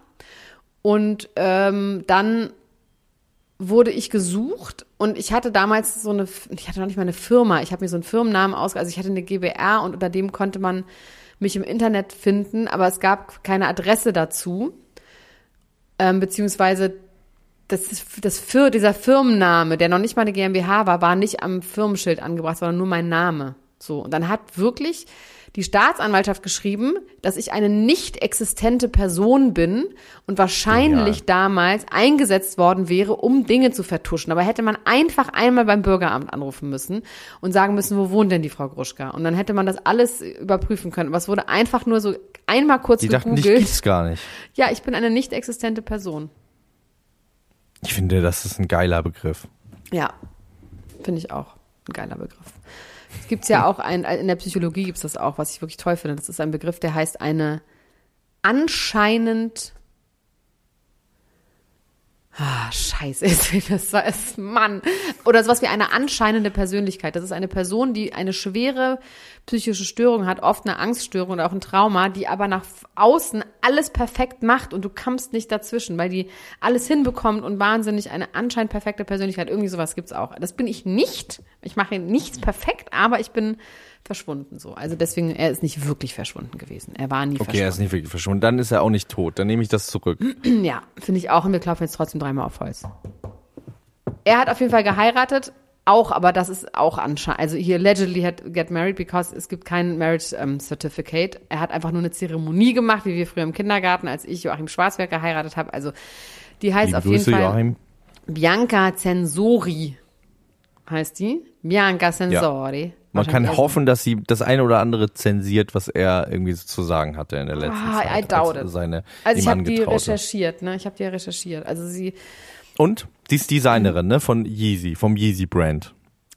Und ähm, dann wurde ich gesucht und ich hatte damals so eine, ich hatte noch nicht mal eine Firma, ich habe mir so einen Firmennamen aus, also ich hatte eine GBR und unter dem konnte man mich im Internet finden, aber es gab keine Adresse dazu, ähm, beziehungsweise das, das Fir dieser Firmenname, der noch nicht mal eine GmbH war, war nicht am Firmenschild angebracht, sondern nur mein Name. So und dann hat wirklich die Staatsanwaltschaft geschrieben, dass ich eine nicht existente Person bin und wahrscheinlich Genial. damals eingesetzt worden wäre, um Dinge zu vertuschen. Aber hätte man einfach einmal beim Bürgeramt anrufen müssen und sagen müssen, wo wohnt denn die Frau Gruschka? Und dann hätte man das alles überprüfen können. Aber es wurde einfach nur so einmal kurz Die dachten, dich gegoogelt. gibt's gar nicht. Ja, ich bin eine nicht existente Person. Ich finde, das ist ein geiler Begriff. Ja, finde ich auch. Ein geiler Begriff. Es gibt's ja auch ein, in der Psychologie gibt's das auch, was ich wirklich toll finde. Das ist ein Begriff, der heißt eine anscheinend Ah, scheiße, das war es, Mann. Oder sowas wie eine anscheinende Persönlichkeit. Das ist eine Person, die eine schwere psychische Störung hat, oft eine Angststörung oder auch ein Trauma, die aber nach außen alles perfekt macht und du kommst nicht dazwischen, weil die alles hinbekommt und wahnsinnig eine anscheinend perfekte Persönlichkeit. Irgendwie sowas gibt's auch. Das bin ich nicht. Ich mache nichts perfekt, aber ich bin verschwunden so. Also deswegen, er ist nicht wirklich verschwunden gewesen. Er war nie Okay, er verschwunden. ist nicht wirklich verschwunden. Dann ist er auch nicht tot. Dann nehme ich das zurück. Ja, finde ich auch. Und wir klopfen jetzt trotzdem dreimal auf Holz. Er hat auf jeden Fall geheiratet. Auch, aber das ist auch anscheinend. Also hier allegedly had get married because es gibt kein Marriage ähm, Certificate. Er hat einfach nur eine Zeremonie gemacht, wie wir früher im Kindergarten, als ich Joachim Schwarzberg geheiratet habe. Also die heißt Liebe auf Grüße, jeden Fall Joachim. Bianca Censori. Heißt die? Bianca Censori. Man kann hoffen, dass sie das eine oder andere zensiert, was er irgendwie so zu sagen hatte in der letzten Ah, Zeit. I doubt als. Seine Also ich habe die recherchiert, ne? Ich habe die ja recherchiert. Also sie Und? Sie ist Designerin, ne? Von Yeezy, vom Yeezy Brand.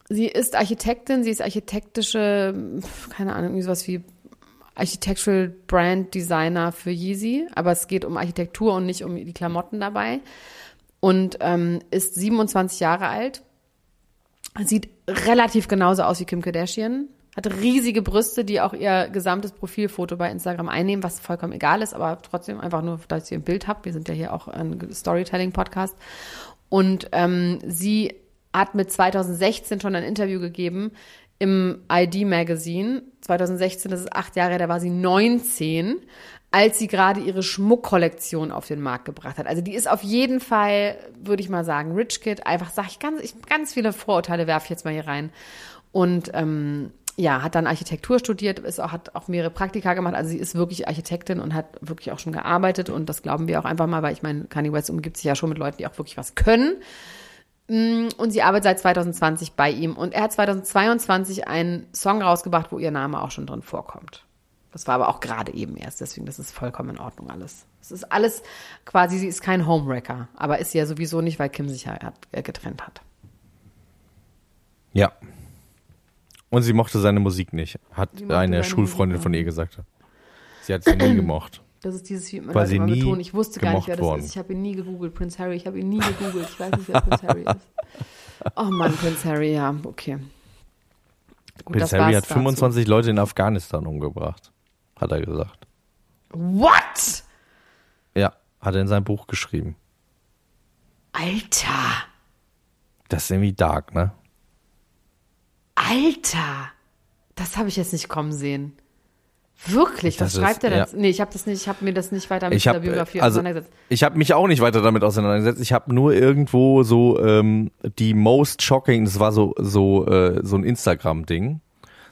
Sie ist Architektin, sie ist architektische, keine Ahnung, irgendwie sowas wie Architectural Brand Designer für Yeezy, aber es geht um Architektur und nicht um die Klamotten dabei. Und ähm, ist 27 Jahre alt, sieht relativ genauso aus wie Kim Kardashian, hat riesige Brüste, die auch ihr gesamtes Profilfoto bei Instagram einnehmen, was vollkommen egal ist, aber trotzdem einfach nur, dass ihr ein Bild habt. Wir sind ja hier auch ein Storytelling-Podcast. Und ähm, sie hat mit 2016 schon ein Interview gegeben im ID Magazine. 2016, das ist acht Jahre, da war sie 19, als sie gerade ihre Schmuckkollektion auf den Markt gebracht hat. Also die ist auf jeden Fall, würde ich mal sagen, Rich Kid. Einfach sag ich ganz, ich, ganz viele Vorurteile werfe ich jetzt mal hier rein. Und ähm, ja, hat dann Architektur studiert, ist auch, hat auch mehrere Praktika gemacht. Also sie ist wirklich Architektin und hat wirklich auch schon gearbeitet. Und das glauben wir auch einfach mal, weil ich meine, Kanye West umgibt sich ja schon mit Leuten, die auch wirklich was können. Mm, und sie arbeitet seit 2020 bei ihm. Und er hat 2022 einen Song rausgebracht, wo ihr Name auch schon drin vorkommt. Das war aber auch gerade eben erst, deswegen das ist vollkommen in Ordnung alles. Es ist alles quasi, sie ist kein Homewrecker, aber ist sie ja sowieso nicht, weil Kim sich ja äh, getrennt hat. Ja. Und sie mochte seine Musik nicht, hat eine Schulfreundin Musik von ihr gesagt. Sie hat sie nie gemocht. Das ist dieses wie Weil sie immer nie betonen. Ich wusste gar nicht, wer das worden. ist. Ich habe ihn nie gegoogelt, Prince Harry. Ich habe ihn nie gegoogelt. Ich weiß nicht, wer Prince Harry ist. Oh Mann, Prince Harry, ja, okay. Gut, Prince das Harry hat dazu. 25 Leute in Afghanistan umgebracht, hat er gesagt. What? Ja, hat er in seinem Buch geschrieben. Alter, Das ist irgendwie dark, ne? Alter. Das habe ich jetzt nicht kommen sehen. Wirklich, was Das ist- schreibt er ja. denn? Nee, ich habe das nicht, ich habe mir das nicht weiter mit Ich der habe Biografie also, auseinandergesetzt. ich habe mich auch nicht weiter damit auseinandergesetzt. Ich habe nur irgendwo so ähm, die most shocking, das war so so äh, so ein Instagram Ding.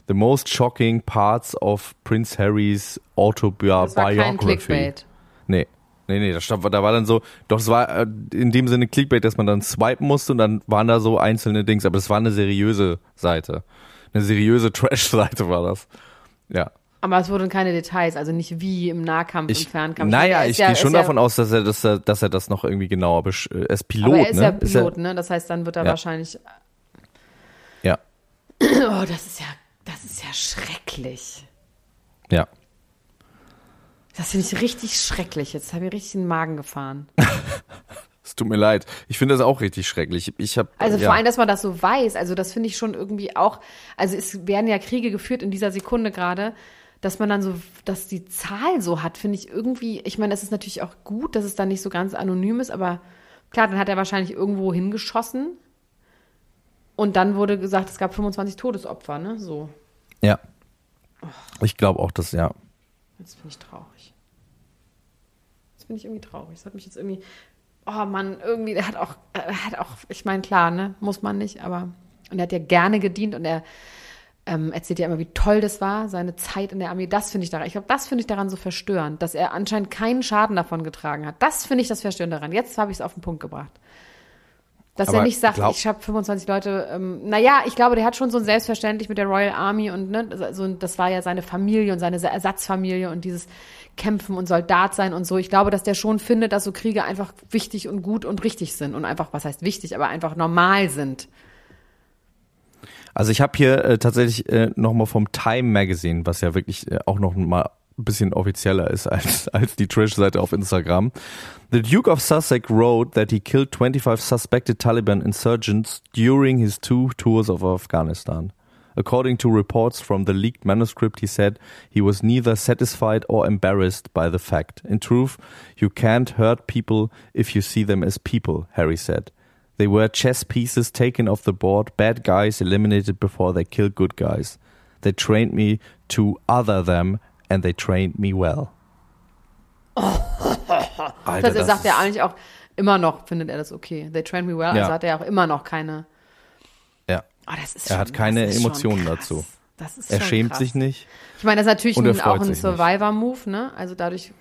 The most shocking parts of Prince Harrys Autobiography. Das war kein Clickbait. Nee. Nee, nee, das stand, da war dann so, doch es war äh, in dem Sinne Clickbait, dass man dann swipen musste und dann waren da so einzelne Dings, aber es war eine seriöse Seite. Eine seriöse Trash-Seite war das. Ja. Aber es wurden keine Details, also nicht wie im Nahkampf, Ich, im Fernkampf. naja, Er ich ja- gehe schon ja- davon aus, dass er, dass er, dass er das noch irgendwie genauer besch äh, Er ist Pilot, Aber er ist ne? ja Ist Pilot, ne? Das heißt, dann wird er Ja. wahrscheinlich. Ja, Oh, das ist ja, das ist ja schrecklich. ja. Das finde ich richtig schrecklich. Jetzt habe ich richtig den Magen gefahren. Es tut mir leid. Ich finde das auch richtig schrecklich. Ich habe Also ja. vor allem, dass man das so weiß, also das finde ich schon irgendwie auch, also es werden ja Kriege geführt in dieser Sekunde gerade, dass man dann so, dass die Zahl so hat, finde ich irgendwie, ich meine, es ist natürlich auch gut, dass es dann nicht so ganz anonym ist, aber klar, dann hat er wahrscheinlich irgendwo hingeschossen und dann wurde gesagt, es gab 25 Todesopfer, ne, so. ja. Ich glaube auch, dass ja. Jetzt bin ich traurig. Jetzt bin ich irgendwie traurig. Das hat mich jetzt irgendwie. Oh Mann, irgendwie, der hat auch, er hat auch, ich meine, klar, ne, muss man nicht, aber. Und er hat ja gerne gedient und er ähm, erzählt ja immer, wie toll das war, seine Zeit in der Armee. Das finde ich daran, ich glaube, das finde ich daran so verstörend, dass er anscheinend keinen Schaden davon getragen hat. Das finde ich das Verstörende daran. Jetzt habe ich es auf den Punkt gebracht. Dass er Aber nicht sagt, glaub- ich habe 25 Leute, ähm, naja, ich glaube, der hat schon so ein Selbstverständlich mit der Royal Army und ne, also das war ja seine Familie und seine Ersatzfamilie und dieses Kämpfen und Soldat sein und so. Ich glaube, dass der schon findet, dass so Kriege einfach wichtig und gut und richtig sind und einfach, was heißt wichtig, aber einfach normal sind. Also ich habe hier äh, tatsächlich äh, nochmal vom Time Magazine, was ja wirklich äh, auch noch mal ein bisschen offizieller ist als, als die Trash-Seite auf Instagram. The Duke of Sussex wrote that he killed 25 suspected Taliban insurgents during his two tours of Afghanistan. According to reports from the leaked manuscript, he said he was neither satisfied or embarrassed by the fact. In truth, you can't hurt people if you see them as people, Harry said. They were chess pieces taken off the board, bad guys eliminated before they killed good guys. They trained me to other them and they trained me well. Alter, Das, er sagt er eigentlich auch immer noch, findet er das okay. They trained me well, Ja. also hat er auch immer noch keine. Ja. Oh, das ist Er schon, hat keine das Emotionen krass. dazu. Das ist Er schon schämt krass. sich nicht, Ich meine, das ist natürlich ein, auch ein. Survivor-Move, ne? Also dadurch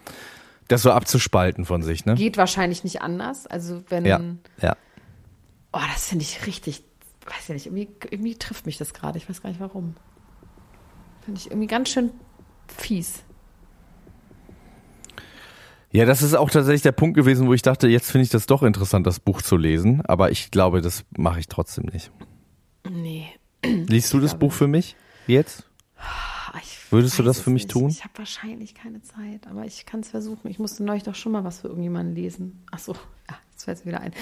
das so abzuspalten von sich, ne? geht wahrscheinlich nicht anders. Also wenn, Ja, ja. Oh, das finde ich richtig, weiß ja nicht, irgendwie, irgendwie trifft mich das gerade. Ich weiß gar nicht warum. Finde ich irgendwie ganz schön fies. Ja, das ist auch tatsächlich der Punkt gewesen, wo ich dachte, jetzt finde ich das doch interessant, das Buch zu lesen. Aber ich glaube, das mache ich trotzdem nicht. Nee. Liest du das Buch für mich jetzt? Ich Würdest du das für mich nicht. tun? Ich habe wahrscheinlich keine Zeit, aber ich kann es versuchen. Ich musste neulich doch schon mal was für irgendjemanden lesen. Ach so, ja, jetzt fällt es wieder ein.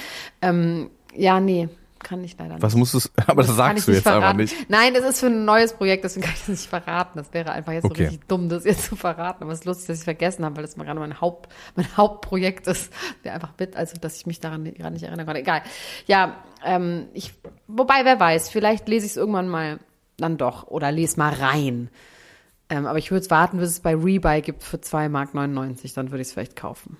Ähm, ja, nee, kann ich leider nicht. Was musst du, aber das, sagst du jetzt verraten. einfach nicht. Nein, das ist für ein neues Projekt, deswegen kann ich das nicht verraten. Das wäre einfach jetzt Okay. so richtig dumm, das jetzt zu verraten. Aber es ist lustig, dass ich vergessen habe, weil das mal gerade mein Haupt, mein Hauptprojekt ist. Der einfach mit, also dass ich mich daran gerade nicht erinnern konnte. Egal. Ja, ähm, ich, wobei, wer weiß, vielleicht lese ich es irgendwann mal dann doch oder lese mal rein. Ähm, aber ich würde warten, bis es bei Rebuy gibt für 2,99 Mark, dann würde ich es vielleicht kaufen.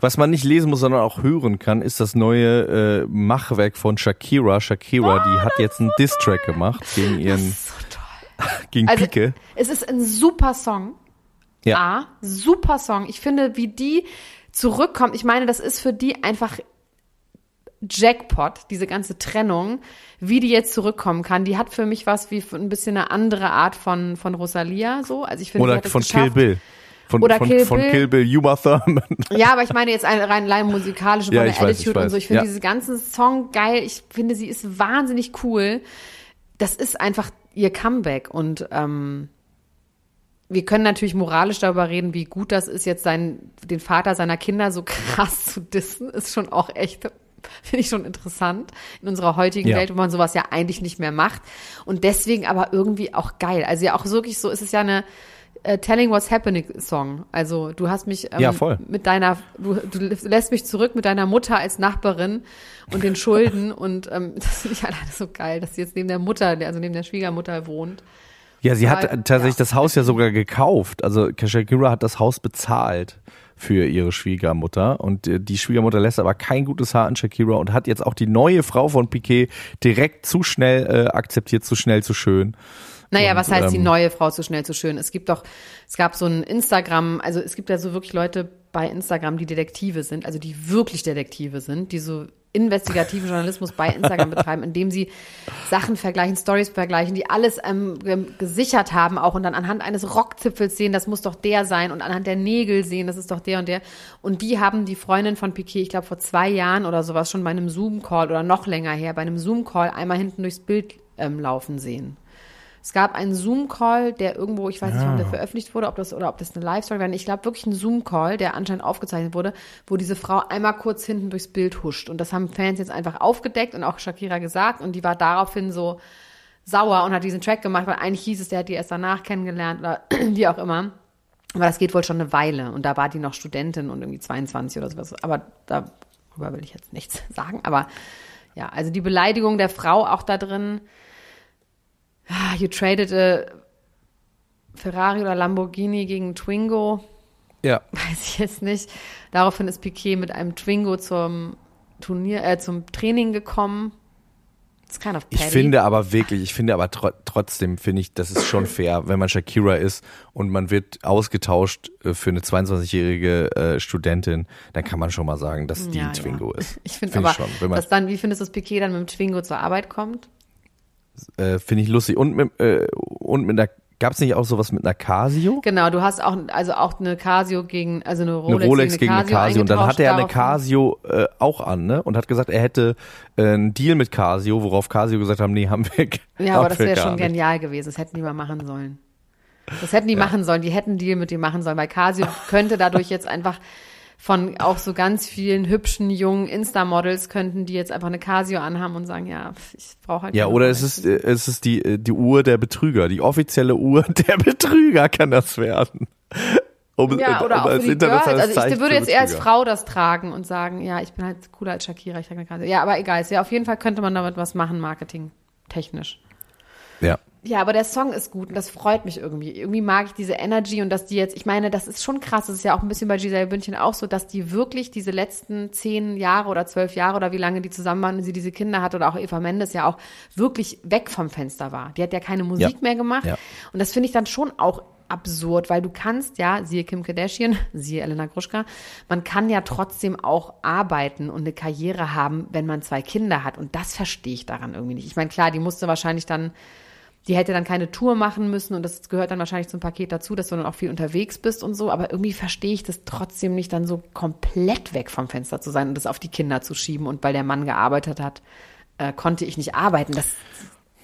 Was man nicht lesen muss, sondern auch hören kann, ist das neue äh, Machwerk von Shakira. Shakira, die hat jetzt einen Diss-Track gemacht gegen ihren, So gegen Also, Pike. es ist ein super Song. Ja. A, super Song. Ich finde, wie die zurückkommt, ich meine, das ist für die einfach Jackpot, diese ganze Trennung, wie die jetzt zurückkommen kann. Die hat für mich was wie ein bisschen eine andere Art von, von Rosalia, so. Also ich finde, Oder von. Kill Bill. Von, Oder von, Kill von Bill. Kill Bill, Uma Thurman. Ja, aber ich meine jetzt rein, rein musikalische, von Ja, der weiß, Attitude ich und weiß. so. Ich finde Ja. diese ganzen Song geil. Ich finde, sie ist wahnsinnig cool. Das ist einfach ihr Comeback und ähm, wir können natürlich moralisch darüber reden, wie gut das ist, jetzt sein, den Vater seiner Kinder so krass zu dissen, ist schon auch echt, finde ich schon interessant in unserer heutigen Ja. Welt, wo man sowas ja eigentlich nicht mehr macht. Und deswegen aber irgendwie auch geil. Also ja auch wirklich so, ist es ja eine äh, Telling What's Happening Song. Also du hast mich ähm, Ja, voll. mit deiner, du, du lässt mich zurück mit deiner Mutter als Nachbarin und den Schulden und ähm, das finde ich alleine so geil, dass sie jetzt neben der Mutter, also neben der Schwiegermutter wohnt. Ja, sie hat Ja, tatsächlich ja. das Haus ja sogar gekauft. Also Shakira hat das Haus bezahlt für ihre Schwiegermutter und äh, die Schwiegermutter lässt aber kein gutes Haar an Shakira und hat jetzt auch die neue Frau von Piquet direkt zu schnell äh, akzeptiert, zu schnell, zu schön. Naja, Und, was heißt die ähm, neue Frau zu schnell zu schön? Es gibt doch, es gab so ein Instagram, also es gibt ja so wirklich Leute bei Instagram, die Detektive sind, also die wirklich Detektive sind, die so investigativen Journalismus bei Instagram betreiben, indem sie Sachen vergleichen, Stories vergleichen, die alles ähm, ge- gesichert haben auch und dann anhand eines Rockzipfels sehen, das muss doch der sein und anhand der Nägel sehen, das ist doch der und der. Und die haben die Freundin von Piquet, ich glaube vor zwei Jahren oder sowas schon bei einem Zoom-Call oder noch länger her, bei einem Zoom-Call einmal hinten durchs Bild ähm, laufen sehen. Es gab einen Zoom-Call, der irgendwo, ich weiß nicht, ob der veröffentlicht wurde, ob das oder ob das eine Live-Story war. Ich glaube wirklich ein Zoom-Call, der anscheinend aufgezeichnet wurde, wo diese Frau einmal kurz hinten durchs Bild huscht. Und das haben Fans jetzt einfach aufgedeckt und auch Shakira gesagt. Und die war daraufhin so sauer und hat diesen Track gemacht, weil eigentlich hieß es, der hat die erst danach kennengelernt oder wie auch immer. Aber das geht wohl schon eine Weile. Und da war die noch Studentin und irgendwie 22 oder sowas. Aber darüber will ich jetzt nichts sagen. Aber ja, also die Beleidigung der Frau auch da drin. Ah, You traded a Ferrari oder Lamborghini gegen Twingo. Ja. Weiß ich jetzt nicht. Daraufhin ist Piquet mit einem Twingo zum Turnier, äh, zum Training gekommen. Ist kind of Ich petty. finde aber wirklich, ich finde aber tro trotzdem, finde ich, das ist schon fair, wenn man Shakira ist und man wird ausgetauscht äh, für eine 22-jährige äh, Studentin, dann kann man schon mal sagen, dass die Ja, ein Twingo ja. ist. Ich finde Finde aber, ich schon, wenn man- dass dann, wie findest du, dass Piquet dann mit dem Twingo zur Arbeit kommt? Äh, finde ich lustig. Und mit, äh, und mit einer, gab es nicht auch sowas mit einer Casio? Genau, du hast auch, also auch eine Casio gegen, also eine Eine Rolex, Rolex gegen eine Casio. Und dann hatte er eine. Casio äh, auch an, ne? Und hat gesagt, er hätte äh, einen Deal mit Casio, worauf Casio gesagt haben, nee, haben wir Ja, haben aber das wäre schon nicht. genial gewesen. Das hätten die mal machen sollen. Das hätten die machen sollen. Die hätten einen Deal mit dem machen sollen, weil Casio könnte dadurch jetzt einfach von auch so ganz vielen hübschen jungen Insta-Models könnten die jetzt einfach eine Casio anhaben und sagen, ja, ich brauche halt Ja, oder es ist, äh, es ist die, äh, die Uhr der Betrüger, die offizielle Uhr der Betrüger kann das werden. Um, Ja, um oder auch für als die Girls. Also ich würde für jetzt eher als. Frau das tragen und sagen, ja, ich bin halt cooler als Shakira, ich trage eine Casio. Ja, aber egal. Ja, auf jeden Fall könnte man damit was machen, Marketing technisch. Ja. Ja, aber der Song ist gut und das freut mich irgendwie. Irgendwie mag ich diese Energy und dass die jetzt, ich meine, das ist schon krass, das ist ja auch ein bisschen bei Giselle Bündchen auch so, dass die wirklich diese letzten zehn Jahre oder zwölf Jahre oder wie lange die zusammen waren und sie diese Kinder hat oder auch Eva Mendes ja auch wirklich weg vom Fenster war. Die hat ja keine Musik Ja. mehr gemacht Ja. und das finde ich dann schon auch absurd, weil du kannst ja, siehe Kim Kardashian, siehe Elena Gruschka, man kann ja trotzdem auch arbeiten und eine Karriere haben, wenn man zwei Kinder hat und das verstehe ich daran irgendwie nicht. Ich meine, klar, die musste wahrscheinlich dann die hätte dann keine Tour machen müssen und das gehört dann wahrscheinlich zum Paket dazu, dass du dann auch viel unterwegs bist und so. Aber irgendwie verstehe ich das trotzdem nicht, dann so komplett weg vom Fenster zu sein und das auf die Kinder zu schieben. Und weil der Mann gearbeitet hat, äh, konnte ich nicht arbeiten. Das,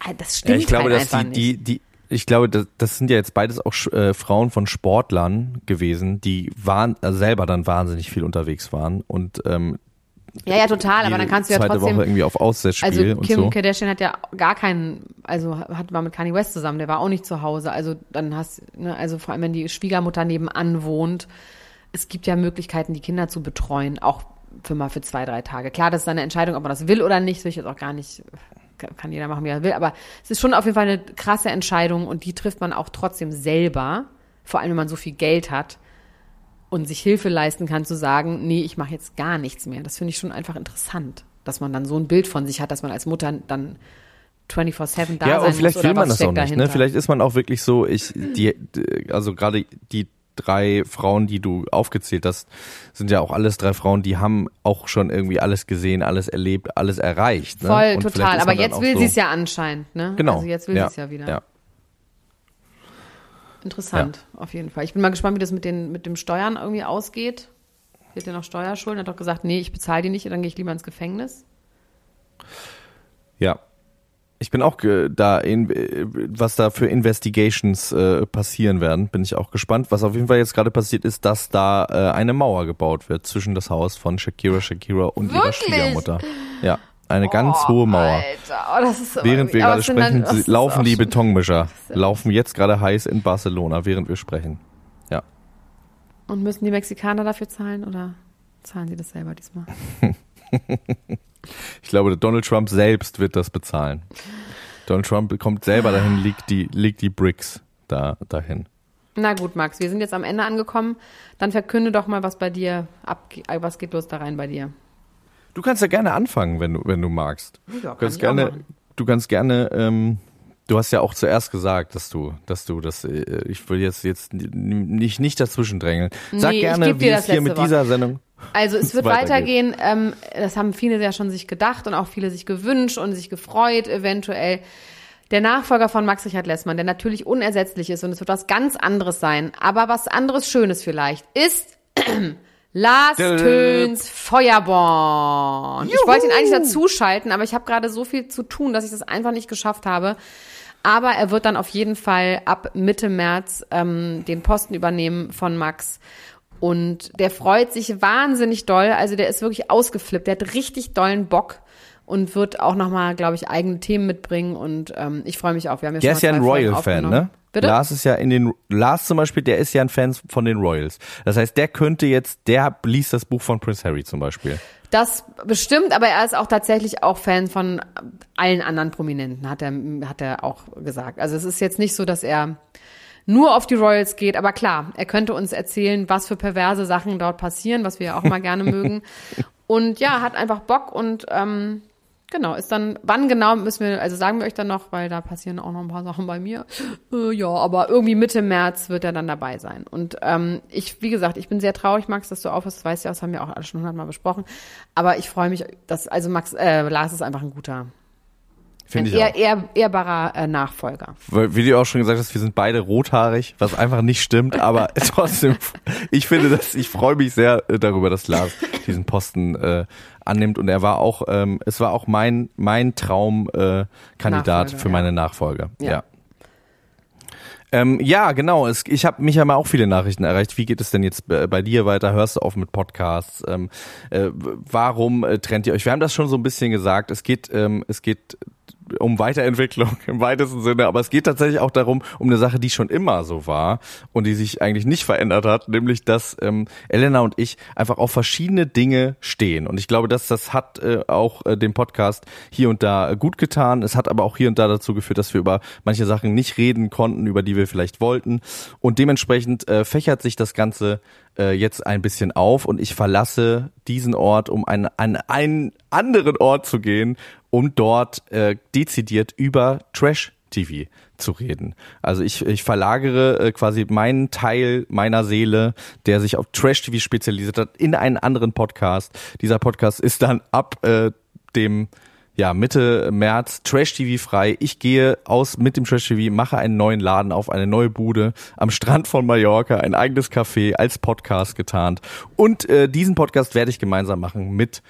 äh, das stimmt Ja, ich glaube, halt dass die, nicht. die, die, ich glaube, das, das sind ja jetzt beides auch äh, Frauen von Sportlern gewesen, die waren äh, selber dann wahnsinnig viel unterwegs waren und ähm, Ja, ja, total, aber dann kannst du ja zweite trotzdem- Woche irgendwie auf Aussetzspiel Also und Kim so. Kardashian hat ja gar keinen, also hat war mit Kanye West zusammen, der war auch nicht zu Hause. Also dann hast, ne, also vor allem wenn die Schwiegermutter nebenan wohnt, es gibt ja Möglichkeiten, die Kinder zu betreuen, auch für mal für zwei, drei Tage. Klar, das ist eine Entscheidung, ob man das will oder nicht, will ich jetzt auch gar nicht, kann jeder machen, wie er will, aber es ist schon auf jeden Fall eine krasse Entscheidung und die trifft man auch trotzdem selber, vor allem wenn man so viel Geld hat und sich Hilfe leisten kann, zu sagen, nee, ich mache jetzt gar nichts mehr. Das finde ich schon einfach interessant, dass man dann so ein Bild von sich hat, dass man als Mutter dann 24-7 da ja, sein und vielleicht muss will man das auch nicht. Ne? Vielleicht ist man auch wirklich so, ich, die, also gerade die drei Frauen, die du aufgezählt hast, sind ja auch alles drei Frauen, die haben auch schon irgendwie alles gesehen, alles erlebt, alles erreicht. Ne? Voll, Und total. Aber jetzt will so, sie es ja anscheinend, ne? Genau. Also jetzt will ja, sie es ja wieder. Ja. Interessant, auf jeden Fall. Ich bin mal gespannt, wie das mit den mit dem Steuern irgendwie ausgeht. Hat ja noch Steuerschulden, hat doch gesagt, nee, ich bezahle die nicht, dann gehe ich lieber ins Gefängnis. Ja. Ich bin auch da, in, was da für Investigations äh, passieren werden, bin ich auch gespannt. Was auf jeden Fall jetzt gerade passiert ist, dass da äh, eine Mauer gebaut wird zwischen das Haus von Shakira Shakira und ihrer Wirklich? Schwiegermutter. Ja, eine ganz hohe Mauer. Alter, oh, das ist aber Während wir gerade dann- sprechen, ist laufen die Betonmischer, laufen jetzt gerade heiß in Barcelona, während wir sprechen. Ja. Und müssen die Mexikaner dafür zahlen oder zahlen sie das selber diesmal? Ich glaube, Donald Trump selbst wird das bezahlen. Donald Trump kommt selber dahin, legt die, legt die Bricks da, dahin. Na gut, Max, wir sind jetzt am Ende angekommen. Dann verkünde doch mal, was bei dir abgeht. Was geht los da rein bei dir? Du kannst ja gerne anfangen, wenn du, wenn du magst. Ja, Du kannst gerne, du kannst gerne, ähm, du hast ja auch zuerst gesagt, dass du, dass du das, äh, ich will jetzt, jetzt nicht, nicht dazwischen drängeln. Sag Nee, gerne, wie es hier mit Wort. dieser Sendung. Also es wird weitergehen. Ähm, das haben viele ja schon sich gedacht und auch viele sich gewünscht und sich gefreut, eventuell. Der Nachfolger von Max Richard Lessmann, der natürlich unersetzlich ist und es wird was ganz anderes sein, aber was anderes Schönes vielleicht, ist Lars. Töns Feuerborn. Ich wollte ihn eigentlich dazuschalten, aber ich habe gerade so viel zu tun, dass ich das einfach nicht geschafft habe. Aber er wird dann auf jeden Fall ab Mitte März ähm, den Posten übernehmen von Max. Und der freut sich wahnsinnig doll. Also der ist wirklich ausgeflippt. Der hat richtig dollen Bock und wird auch nochmal, glaube ich, eigene Themen mitbringen. Und ähm, ich freue mich auch. Wir haben ja Der schon ist ja ein Royal-Fan, ne? Bitte? Lars ist ja in den, Lars zum Beispiel, der ist ja ein Fan von den Royals. Das heißt, der könnte jetzt, der liest das Buch von Prince Harry zum Beispiel. Das bestimmt, aber er ist auch tatsächlich auch Fan von allen anderen Prominenten, hat er, hat er auch gesagt. Also es ist jetzt nicht so, dass er nur auf die Royals geht, aber klar, er könnte uns erzählen, was für perverse Sachen dort passieren, was wir ja auch mal gerne mögen. Und ja, hat einfach Bock und ähm, genau, ist dann, wann genau müssen wir, also sagen wir euch dann noch, weil da passieren auch noch ein paar Sachen bei mir. Äh, ja, aber irgendwie Mitte März wird er dann dabei sein. Und ähm, ich, wie gesagt, ich bin sehr traurig, Max, dass du aufhörst, das weißt ja, das haben wir auch alle schon hundertmal besprochen. Aber ich freue mich, dass, also Max, äh, Lars ist einfach ein guter, Finde ich eher, auch. eher, ehrbarer äh, Nachfolger. Weil, wie du auch schon gesagt hast, wir sind beide rothaarig, was einfach nicht stimmt, aber trotzdem, ich finde das, ich freue mich sehr äh, darüber, dass Lars diesen Posten äh, annimmt und er war auch, ähm, es war auch mein, mein Traumkandidat äh, für ja. meine Nachfolger. Ja. Ja. Ähm, ja, genau. Es, ich habe mich ja mal auch viele Nachrichten erreicht. Wie geht es denn jetzt bei bei dir weiter? Hörst du auf mit Podcasts? Ähm, äh, warum äh, trennt ihr euch? Wir haben das schon so ein bisschen gesagt. Es geht, ähm, es geht um Weiterentwicklung im weitesten Sinne, aber es geht tatsächlich auch darum, um eine Sache, die schon immer so war und die sich eigentlich nicht verändert hat, nämlich dass ähm, Elena und ich einfach auf verschiedene Dinge stehen. Und ich glaube, dass das hat äh, auch äh, dem Podcast hier und da gut getan. Es hat aber auch hier und da dazu geführt, dass wir über manche Sachen nicht reden konnten, über die wir vielleicht wollten. Und dementsprechend äh, fächert sich das Ganze äh, jetzt ein bisschen auf und ich verlasse diesen Ort, um an, an einen anderen Ort zu gehen, um dort äh, dezidiert über Trash TV zu reden. Also ich, ich verlagere äh, quasi meinen Teil meiner Seele, der sich auf Trash TV spezialisiert hat, in einen anderen Podcast. Dieser Podcast ist dann ab äh, dem ja, Mitte März Trash TV frei. Ich gehe aus mit dem Trash TV, mache einen neuen Laden auf, eine neue Bude am Strand von Mallorca, ein eigenes Café als Podcast getarnt. Und äh, diesen Podcast werde ich gemeinsam machen mit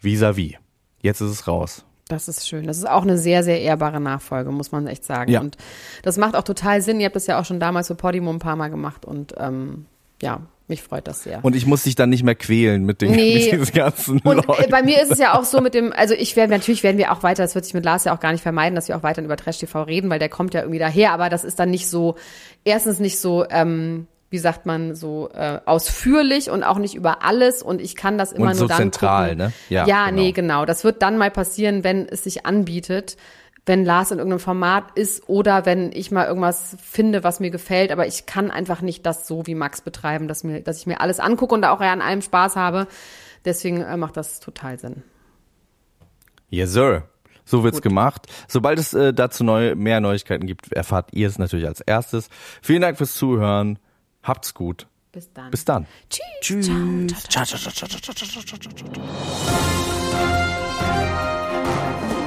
Visavi. Jetzt ist es raus. Das ist schön. Das ist auch eine sehr, sehr ehrbare Nachfolge, muss man echt sagen. Ja. Und das macht auch total Sinn. Ihr habt das ja auch schon damals für Podimo ein paar Mal gemacht und ähm, ja, mich freut das sehr. Und ich muss dich dann nicht mehr quälen mit den Nee. mit diesen ganzen Und äh, Leuten. bei mir ist es ja auch so mit dem, also ich werde, natürlich werden wir auch weiter, das wird sich mit Lars ja auch gar nicht vermeiden, dass wir auch weiterhin über Trash TV reden, weil der kommt ja irgendwie daher, aber das ist dann nicht so, erstens nicht so, ähm, wie sagt man, so äh, ausführlich und auch nicht über alles und ich kann das immer Und nur so dann zentral, gucken. ne? Ja, Ja, genau. nee, genau. Das wird dann mal passieren, wenn es sich anbietet, wenn Lars in irgendeinem Format ist oder wenn ich mal irgendwas finde, was mir gefällt, aber ich kann einfach nicht das so wie Max betreiben, dass mir, dass ich mir alles angucke und da auch an allem Spaß habe. Deswegen äh, macht das total Sinn. Yes, sir. So wird's gemacht. Sobald es äh, dazu neu, mehr Neuigkeiten gibt, erfahrt ihr es natürlich als erstes. Vielen Dank fürs Zuhören. Habt's gut. Bis dann. Bis dann. Tschüss. Ciao.